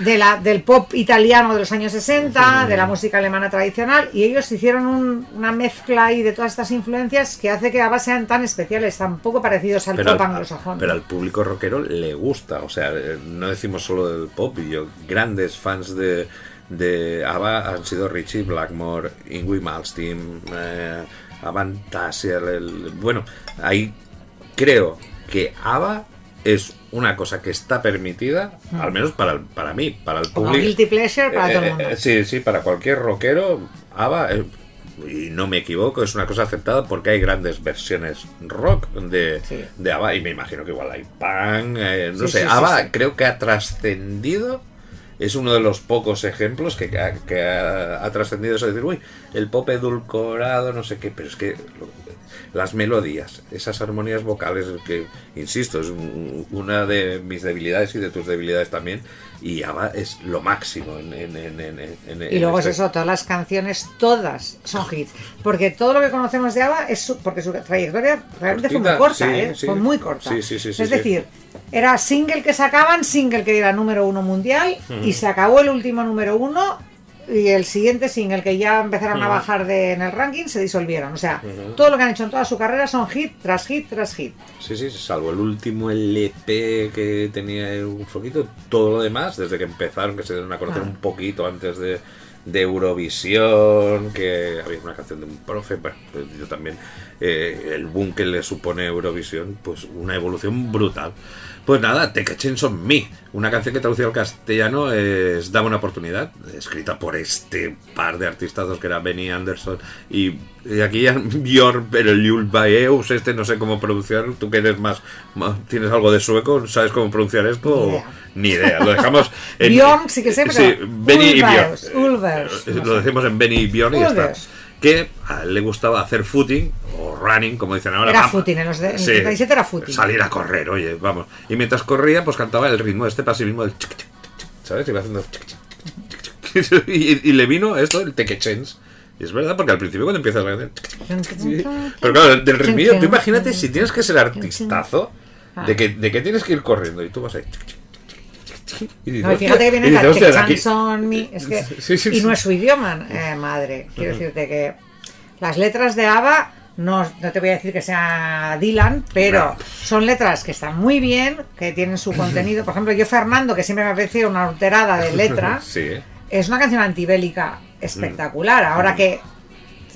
de la, del pop italiano de los años 60, de la música alemana tradicional, y ellos hicieron un- una mezcla ahí de todas estas influencias que hace que ABBA sean tan especiales, tan poco parecidos al pero pop al, anglosajón. pero al público rockero le gusta, o sea, eh, no decimos solo del pop, y yo, grandes fans de, de ABBA han sido Richie Blackmore, Ingrid Malmsteen, eh, Avantasia, el- el- bueno, ahí creo que ABBA es una cosa que está permitida, al menos para, el- para mí, para el. Como público. guilty pleasure para Eh, todo el eh, mundo. eh, sí, sí, para cualquier rockero, ABBA, eh, y no me equivoco, es una cosa aceptada porque hay grandes versiones rock de, Sí. de ABBA y me imagino que igual hay punk, no Sí, sé, sí, ABBA creo que ha trascendido, es uno de los pocos ejemplos que, ha- que ha, trascendido eso de decir, uy, el pop edulcorado, no sé qué, pero es que las melodías, esas armonías vocales, que, insisto, es un- una de mis debilidades y de tus debilidades también, y ABBA es lo máximo en... en- en- Y luego es este- eso, todas las canciones, todas son hits. Porque todo lo que conocemos de ABBA es su- porque su trayectoria realmente fue muy corta, sí, ¿eh? sí. Fue muy corta. Sí, sí, sí, sí, es decir, era single que sacaban, single que era número uno mundial, y se acabó el último número uno. Y el siguiente single que ya empezaron a bajar de, en el ranking se disolvieron. O sea, todo lo que han hecho en toda su carrera son hit tras hit tras hit. Sí, sí, salvo el último LP que tenía un poquito, todo lo demás, desde que empezaron, que se dieron a conocer Ah. un poquito antes de, de Eurovisión, que había una canción de un profe, bueno, pues yo también, eh, el boom que le supone Eurovisión, pues una evolución brutal. Pues nada, Take a Chance on Me, una canción que traducida al castellano es Dame una oportunidad, escrita por este par de artistazos que era Benny Anderson y, y aquí ya Björn pero Baeus, este no sé cómo pronunciar, tú que eres más, más- tienes algo de sueco, ¿sabes cómo pronunciar esto? Ni idea. Ni idea, lo dejamos en... Björn sí que sé, pero Sí, Benny y Ulvers, Eh, no Lo decimos en Benny y Björn y ya está. Que a él le gustaba hacer footing o running, como dicen ahora. Era footing, en los de- en el 37 era footing. Salir a correr, oye, vamos. Y mientras corría, pues cantaba el ritmo este pasivismo del chic, chic, chic, ¿sabes? Iba haciendo y, y le vino esto, el tequechens. Y es verdad, porque al principio cuando empiezas canción... sí. Pero claro, del ritmillo, tú imagínate si tienes que ser artistazo, de que, de que tienes que ir corriendo y tú vas ahí... chic, chic, chic, chic, chic, y No, y fíjate que viene y dices, el "Hostia, de aquí". Chanson Me, es que, Sí, sí, y no es su idioma, eh, madre. Quiero decirte que las letras de ABBA No, no te voy a decir que sea Dylan, pero son letras que están muy bien, que tienen su contenido. Por ejemplo, yo Fernando, que siempre me ha parecido una alterada de letra, Sí, ¿eh? es una canción antibélica espectacular. Ahora que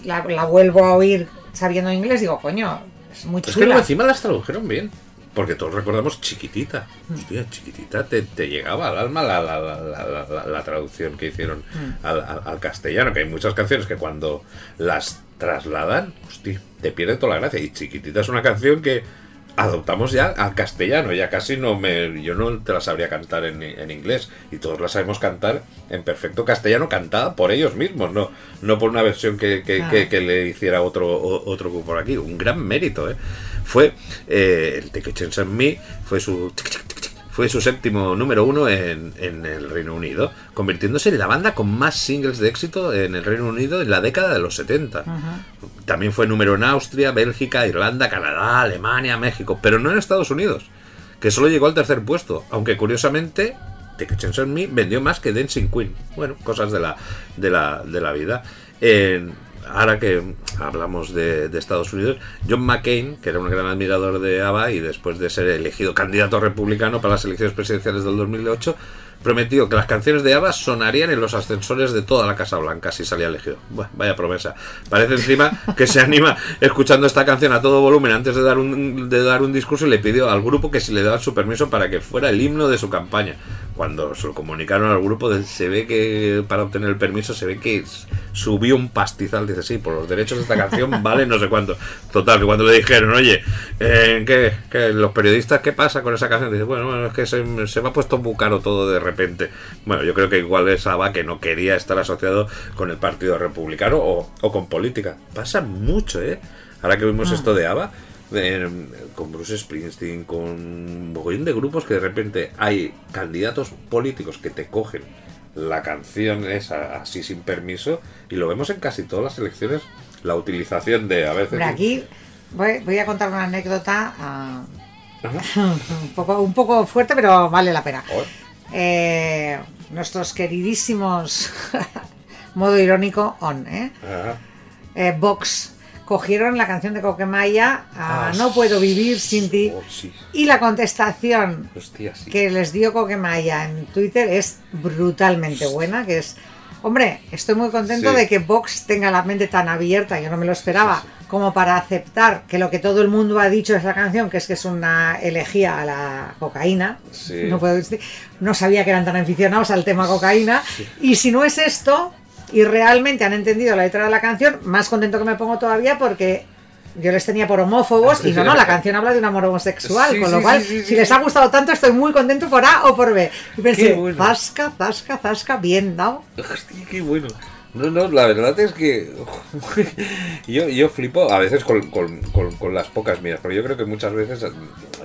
la, la vuelvo a oír sabiendo inglés, digo, coño, es muy Es que chula. encima las tradujeron bien. Porque todos recordamos chiquitita. Hostia, chiquitita, te, te llegaba al alma la, la- la- la- la- la traducción que hicieron al, al- al castellano. Que hay muchas canciones que cuando las trasladan, hostia, te pierde toda la gracia. Y chiquitita es una canción que adoptamos ya al castellano. Ya casi no me. Yo no te la sabría cantar en, en inglés. Y todos la sabemos cantar en perfecto castellano, cantada por ellos mismos, no, no por una versión que, que- Claro. que- que le hiciera otro, otro grupo por aquí. Un gran mérito, ¿eh? Fue eh, el Take a Chance on Me, fue su, fue su séptimo número uno en, en el Reino Unido, convirtiéndose en la banda con más singles de éxito en el Reino Unido en la década de los 70. También fue número en Austria, Bélgica, Irlanda, Canadá, Alemania, México, pero no en Estados Unidos, que solo llegó al tercer puesto, aunque curiosamente Take a Me vendió más que Dancing Queen. Bueno, cosas de la, de la, de la vida. En- ahora que hablamos de, Estados Unidos, John McCain, que era un gran admirador de ABBA y después de ser elegido candidato republicano para las elecciones presidenciales del 2008, prometió que las canciones de ABBA sonarían en los ascensores de toda la Casa Blanca si salía elegido. Buah, vaya promesa. Parece encima que se anima escuchando esta canción a todo volumen antes de dar un, de dar un discurso y le pidió al grupo que si le daban su permiso para que fuera el himno de su campaña. Cuando se lo comunicaron al grupo, se ve que para obtener el permiso se ve que subió un pastizal. Dice, sí, por los derechos de esta canción vale no sé cuánto. Total, que cuando le dijeron, oye, eh, ¿qué, qué, los periodistas, ¿qué pasa con esa canción? Dice, bueno, bueno, es que se, se me ha puesto muy caro todo de repente. Bueno, yo creo que igual es ABBA que no quería estar asociado con el Partido Republicano o, o con política. Pasa mucho, ¿eh? Ahora que vimos esto de ABBA, eh, con Bruce Springsteen, con un mogollón de grupos que de repente hay candidatos políticos que te cogen la canción esa así sin permiso y lo vemos en casi todas las elecciones la utilización de a veces Hombre, aquí voy, voy a contar una anécdota ah, un, poco, un poco fuerte, pero vale la pena. Eh, nuestros queridísimos, modo irónico, on, ¿eh? Eh, Vox cogieron la canción de Coquemaya, a Ah, No puedo vivir sin ti, oh, sí. y la contestación Hostia, sí. que les dio Coquemaya en Twitter es brutalmente buena, que es, hombre, estoy muy contento Sí. de que Vox tenga la mente tan abierta, yo no me lo esperaba, como para aceptar que lo que todo el mundo ha dicho de esa canción, que es que es una elegía a la cocaína, puedo no sabía que eran tan aficionados al tema cocaína, y si no es esto, y realmente han entendido la letra de la canción, más contento que me pongo todavía porque... Yo les tenía por homófobos y no, no, la canción habla de un amor homosexual, Sí, con sí, lo cual, sí, si les ha gustado tanto, estoy muy contento por A o por B. Y pensé, bueno. zasca, zasca, zasca, bien dado. Hostia, qué bueno. No, no, la verdad es que yo, yo flipo a veces con, con- con- con las pocas mías, pero yo creo que muchas veces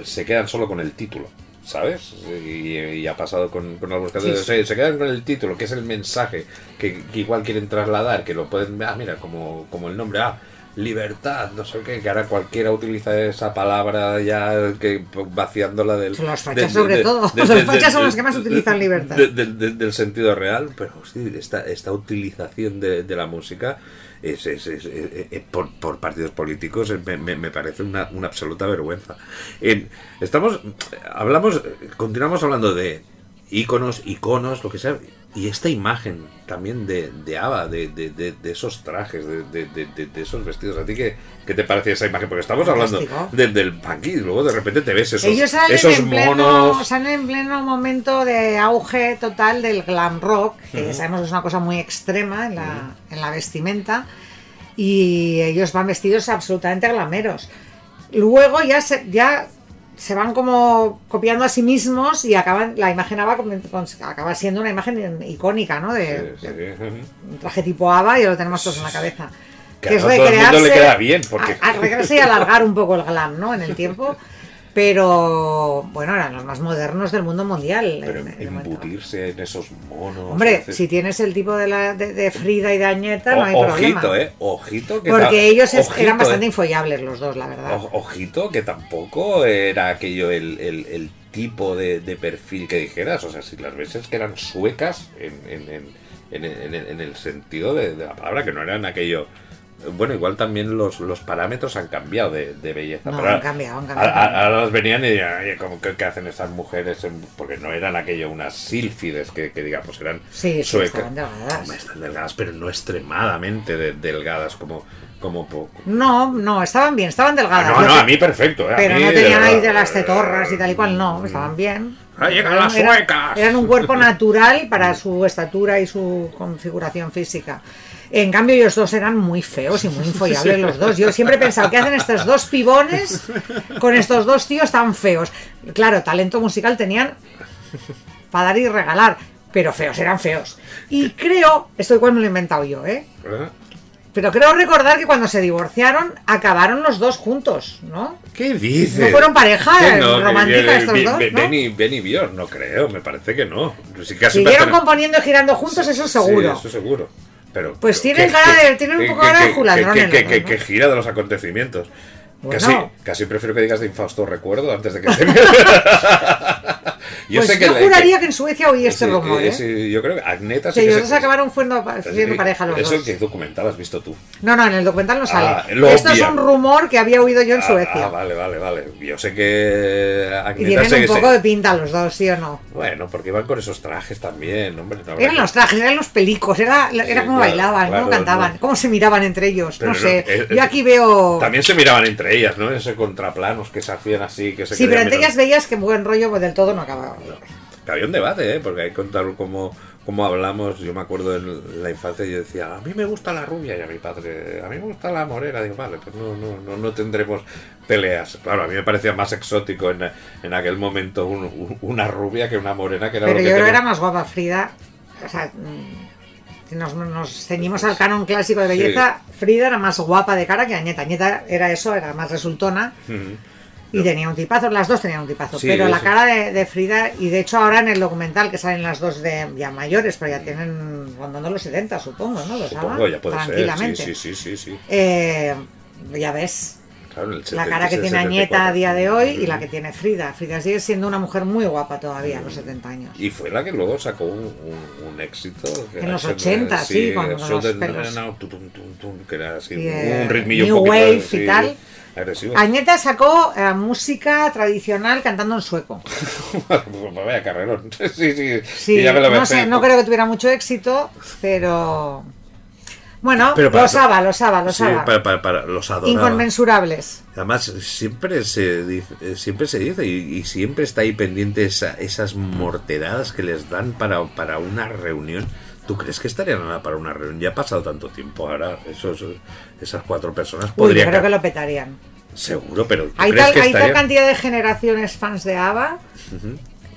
se quedan solo con el título, ¿sabes? Y, y ha pasado con, con algunos casos. Sí, Se, se quedan con el título, que es el mensaje que, que igual quieren trasladar, que lo pueden ah, mira, como, como el nombre, ah, libertad, no sé qué, que ahora cualquiera utiliza esa palabra ya que vaciándola del... Los fachas sobre de- todo. de- Los de- fachas son los que más utilizan libertad. de- de- de- del sentido real, pero sí, esta, esta utilización de la música es, es- por, por partidos políticos me, me- parece una, una absoluta vergüenza. En- estamos, hablamos, continuamos hablando de íconos, iconos, lo que sea, y esta imagen también de, de Ava, de, de- de- esos trajes, de, de- de- de- de esos vestidos. ¿A ti qué, qué te parece esa imagen? Porque estamos hablando del punk y luego de repente te ves esos, Ellos salen, esos en pleno, monos. salen en pleno momento de auge total del glam rock, que sabemos que es una cosa muy extrema en la, en la vestimenta, y ellos van vestidos absolutamente glameros. Luego ya se, ya se van como copiando a sí mismos y acaban la imagen ABBA con- con- acaba siendo una imagen icónica, ¿no? De, Sí, sí, de ujú. un traje tipo ABBA y lo tenemos todos en la cabeza. Que a todo el mundo le queda bien, porque- a- a recrearse y alargar un poco el glam, ¿no? En el tiempo. Pero bueno, eran los más modernos del mundo mundial. Pero en- momento. embutirse en esos monos. Hombre, si tienes el tipo de, la, de, de Frida y de Añeta, no hay ojito, problema. eh. Ojito que Porque ellos ojito, eran bastante eh. infollables los dos, la verdad. O- Ojito que tampoco era aquello el, el- el tipo de, de perfil que dijeras. O sea, si las ves es que eran suecas en, en- en- en- en- en el sentido de, de la palabra, que no eran aquello Bueno, igual también los, los parámetros han cambiado de, de belleza. No, pero han ahora- cambiado, han cambiado. a- Ahora las venían y decían, oye, ¿cómo qué hacen estas mujeres? en-?" Porque no eran aquello unas sílfides que, que digamos eran Sí, sí, suecas. estaban delgadas. Hombre, están delgadas, pero no extremadamente de- delgadas como, como po- No, no, estaban bien, estaban Ah, delgadas. no, Lo no, que- a mí perfecto. eh, Pero mí no tenían ahí de las tetorras y tal y cual, no, estaban bien. ¡Ah, llegan las Eran- suecas! Eran un cuerpo natural para su estatura y su configuración física. En cambio, ellos dos eran muy feos y muy infollables los dos. Yo siempre he pensado, ¿qué hacen estos dos pibones con estos dos tíos tan feos? Claro, talento musical tenían para dar y regalar, pero feos, eran feos. Y creo, esto igual me lo he inventado yo, ¿eh? ¿Eh? Pero creo recordar que cuando se divorciaron acabaron los dos juntos, ¿no? ¿Qué dices? ¿No fueron pareja, que- romántica estos dos, no? Bjorn, no creo, me parece que no. Casi Siguieron pertene- componiendo y girando juntos, eso seguro. Sí, eso seguro. Pero, Pues tienen que- cara de- tienen un poco cara de juladrones que- que- que- gira de los acontecimientos. Bueno. Casi, casi prefiero que digas de infausto recuerdo antes de que te... pues yo la- juraría que, en Suecia oí este sí, rumor, eh, sí, yo creo que Agneta sí que ellos dos acabaron siendo, pareja los Eso dos. que documental has visto tú. No, no, en el documental no sale. Ah, lo Esto es un rumor que había oído yo en Ah, Suecia. Ah, vale, vale, vale. Yo sé que y Agneta tienen sé un poco de pinta los dos, ¿sí o no? Bueno, porque iban con esos trajes también, hombre. no Eran los trajes, eran los pelicos, era, era Sí, como claro, bailaban, claro, cómo cantaban, no. cómo se miraban entre ellos, Pero no no, sé. eh, yo eh, aquí veo... También se miraban entre ellas, ¿no? Ese contraplanos que se hacían así, que se Sí, pero entre ellas veías que buen rollo pues, del todo no acababa. Que había un debate, ¿eh? Porque hay que contar cómo, cómo hablamos. Yo me acuerdo en la infancia, yo decía, a mí me gusta la rubia y a mi padre, a mí me gusta la morena. Digo, vale, pues no, no, no, no tendremos peleas. Claro, a mí me parecía más exótico en, en aquel momento un- un- una rubia que una morena, que era Pero lo yo creo que era más guapa Frida. O sea, mm, nos, nos ceñimos al canon clásico de belleza, Frida era más guapa de cara que Añeta. Añeta era eso, era más resultona. Y tenía un tipazo. Las dos tenían un tipazo. Sí, pero la sí. cara de, de Frida, y de hecho ahora en el documental que salen las dos de ya mayores, pero ya tienen rondando los 70, supongo, ¿no? Los Supongo, ya puede ser. Tranquilamente. Sí, sí, sí, sí. sí. Eh, ya ves, Claro, la cara que 76, tiene Añeta a día de hoy y la que tiene Frida. Frida sigue siendo una mujer muy guapa todavía a los 70 años. Y fue la que luego sacó un, un- un éxito. que En los ese- 80, sí, con- los pelos. tum, tum, tum, tum, que era así, Y, un ritmillo New un poquito Wave y sí, tal. Agresivo. Añeta sacó eh, música tradicional cantando en sueco. Pues Vaya carrerón. Sí, sí. Sí, y ya me lo no sé, no creo que tuviera mucho éxito, pero bueno, Pero para- los ABBA, los ABBA, los Sí, ABBA. para, para- para- los adoraba. Inconmensurables. Además, siempre se dice, eh, siempre se dice y, y siempre está ahí pendiente esa- esas morteradas que les dan para, para una reunión. ¿Tú crees que estarían para una reunión? Ya ha pasado tanto tiempo ahora. Esos, esas cuatro personas Uy, yo podrían. creo que lo petarían. Seguro, pero ¿tú Hay tal, que hay tal cantidad de generaciones fans de ABBA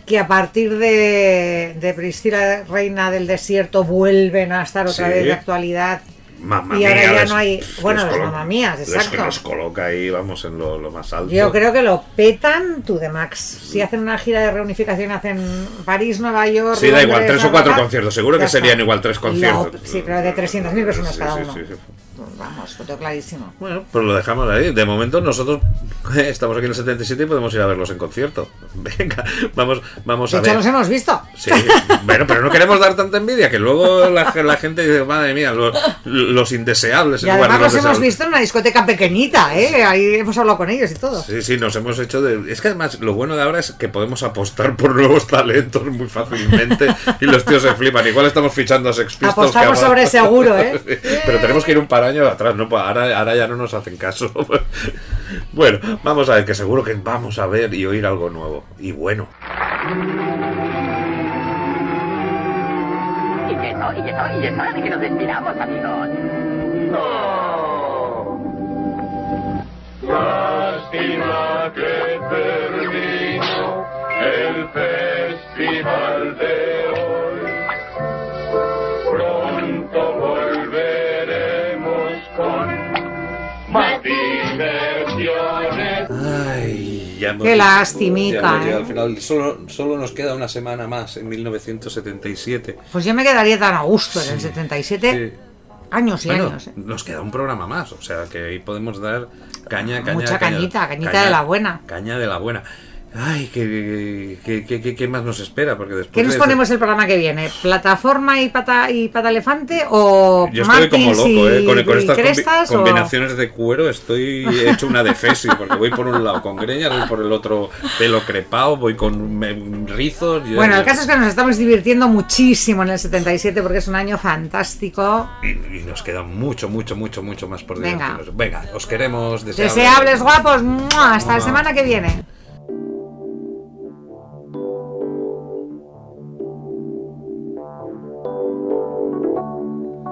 que a partir de, de Priscila Reina del Desierto vuelven a estar otra Sí. vez de actualidad. Mamma y ahora mía, ya no hay. Bueno, las coloca- mamá mías, les- exacto. Les coloca ahí, vamos, en lo, lo más alto. Yo creo que lo petan to the max. Si hacen una gira de reunificación, hacen París, Nueva York. Sí, da igual, tres o cuatro conciertos. Seguro que serían igual tres Lo- conciertos. sí, pero de 300.000 personas Sí, cada sí, uno. sí, sí. Vamos, lo tengo clarísimo. Bueno, pues lo dejamos ahí. De momento nosotros estamos aquí en el 77 y podemos ir a verlos en concierto. Venga, vamos, vamos De a hecho, ver. los hemos visto. Sí, bueno, pero no queremos dar tanta envidia que luego la, la gente dice, madre mía, los, los indeseables. Y en lugar de además los hemos deseables". visto en una discoteca pequeñita, ¿eh? Ahí hemos hablado con ellos y todo. Sí, sí, nos hemos hecho de... Es que además lo bueno de ahora es que podemos apostar por nuevos talentos muy fácilmente y los tíos se flipan. Igual estamos fichando a Sex Pistols. Apostamos sobre seguro, ¿eh? Pero tenemos que ir un par de años atrás, ¿no? Pues Ahora, ahora ya no nos hacen caso. Bueno, vamos a ver, que seguro que vamos a ver y oír algo nuevo. Y bueno. Y eso, y eso, y es hora de que nos despidamos, amigos. Lástima que terminó el festival de ya hemos Qué lastimica, ya hemos llegado ¿eh? al final. Solo, solo nos queda una semana más, en 1977. Pues yo me quedaría tan a gusto en el 77. Sí. Años y Bueno, años. ¿eh? nos queda un programa más, o sea que ahí podemos dar caña, caña, Mucha caña- cañita, cañita caña- de la buena. Caña de la buena. Ay, ¿qué, qué, qué- qué- más nos espera? Porque después ¿Qué nos de- ponemos el programa que viene? ¿Plataforma y pata, y pata elefante? ¿O Yo estoy como loco, ¿eh? Con, con estas combi- crestas? o- combinaciones de cuero estoy hecho una defesi, porque voy por un lado con greñas, voy por el otro pelo crepado, voy con rizos. Bueno, el caso es que nos estamos divirtiendo muchísimo en el 77 porque es un año fantástico. Y, y nos queda mucho, mucho, mucho, mucho más por Venga. divertirnos. Venga, os queremos deseables. Deseables, guapos. ¡mua! Hasta la semana que viene.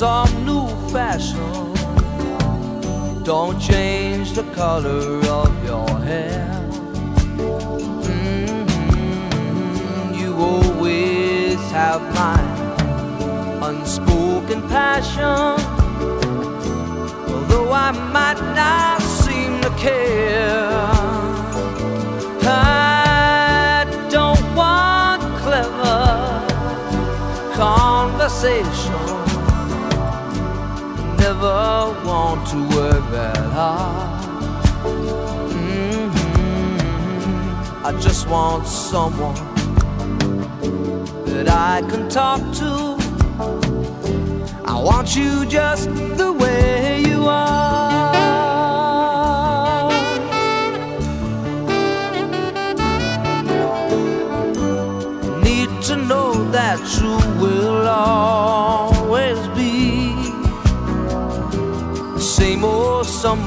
Some new fashion. Don't change the color of your hair. Mhm, You always have my unspoken passion. Although I might not seem to care. I don't want clever conversation. Never want to work that hard. Mhm. I just want someone that I can talk to. I want you just the way you are. need to know that you will always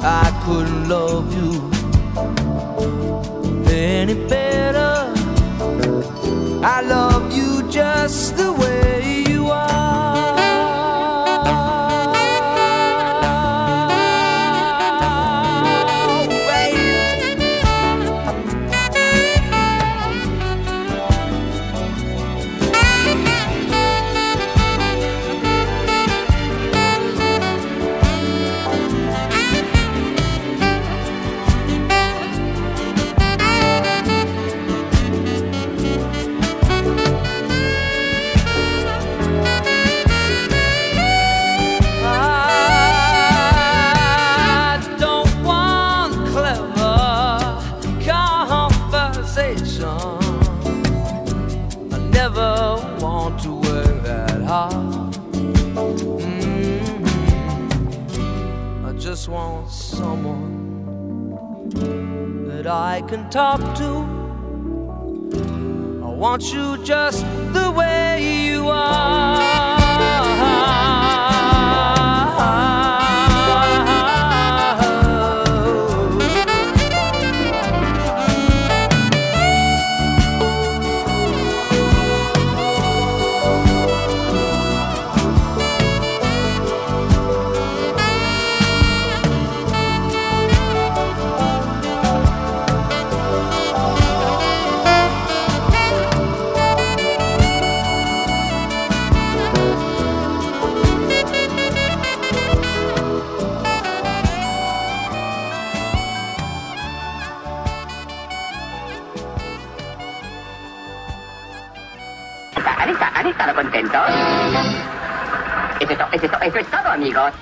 I couldn't love you any better. I love you just the way can talk to. I want you just the way you are. Contentos? Eso es, to- eso es todo, amigos.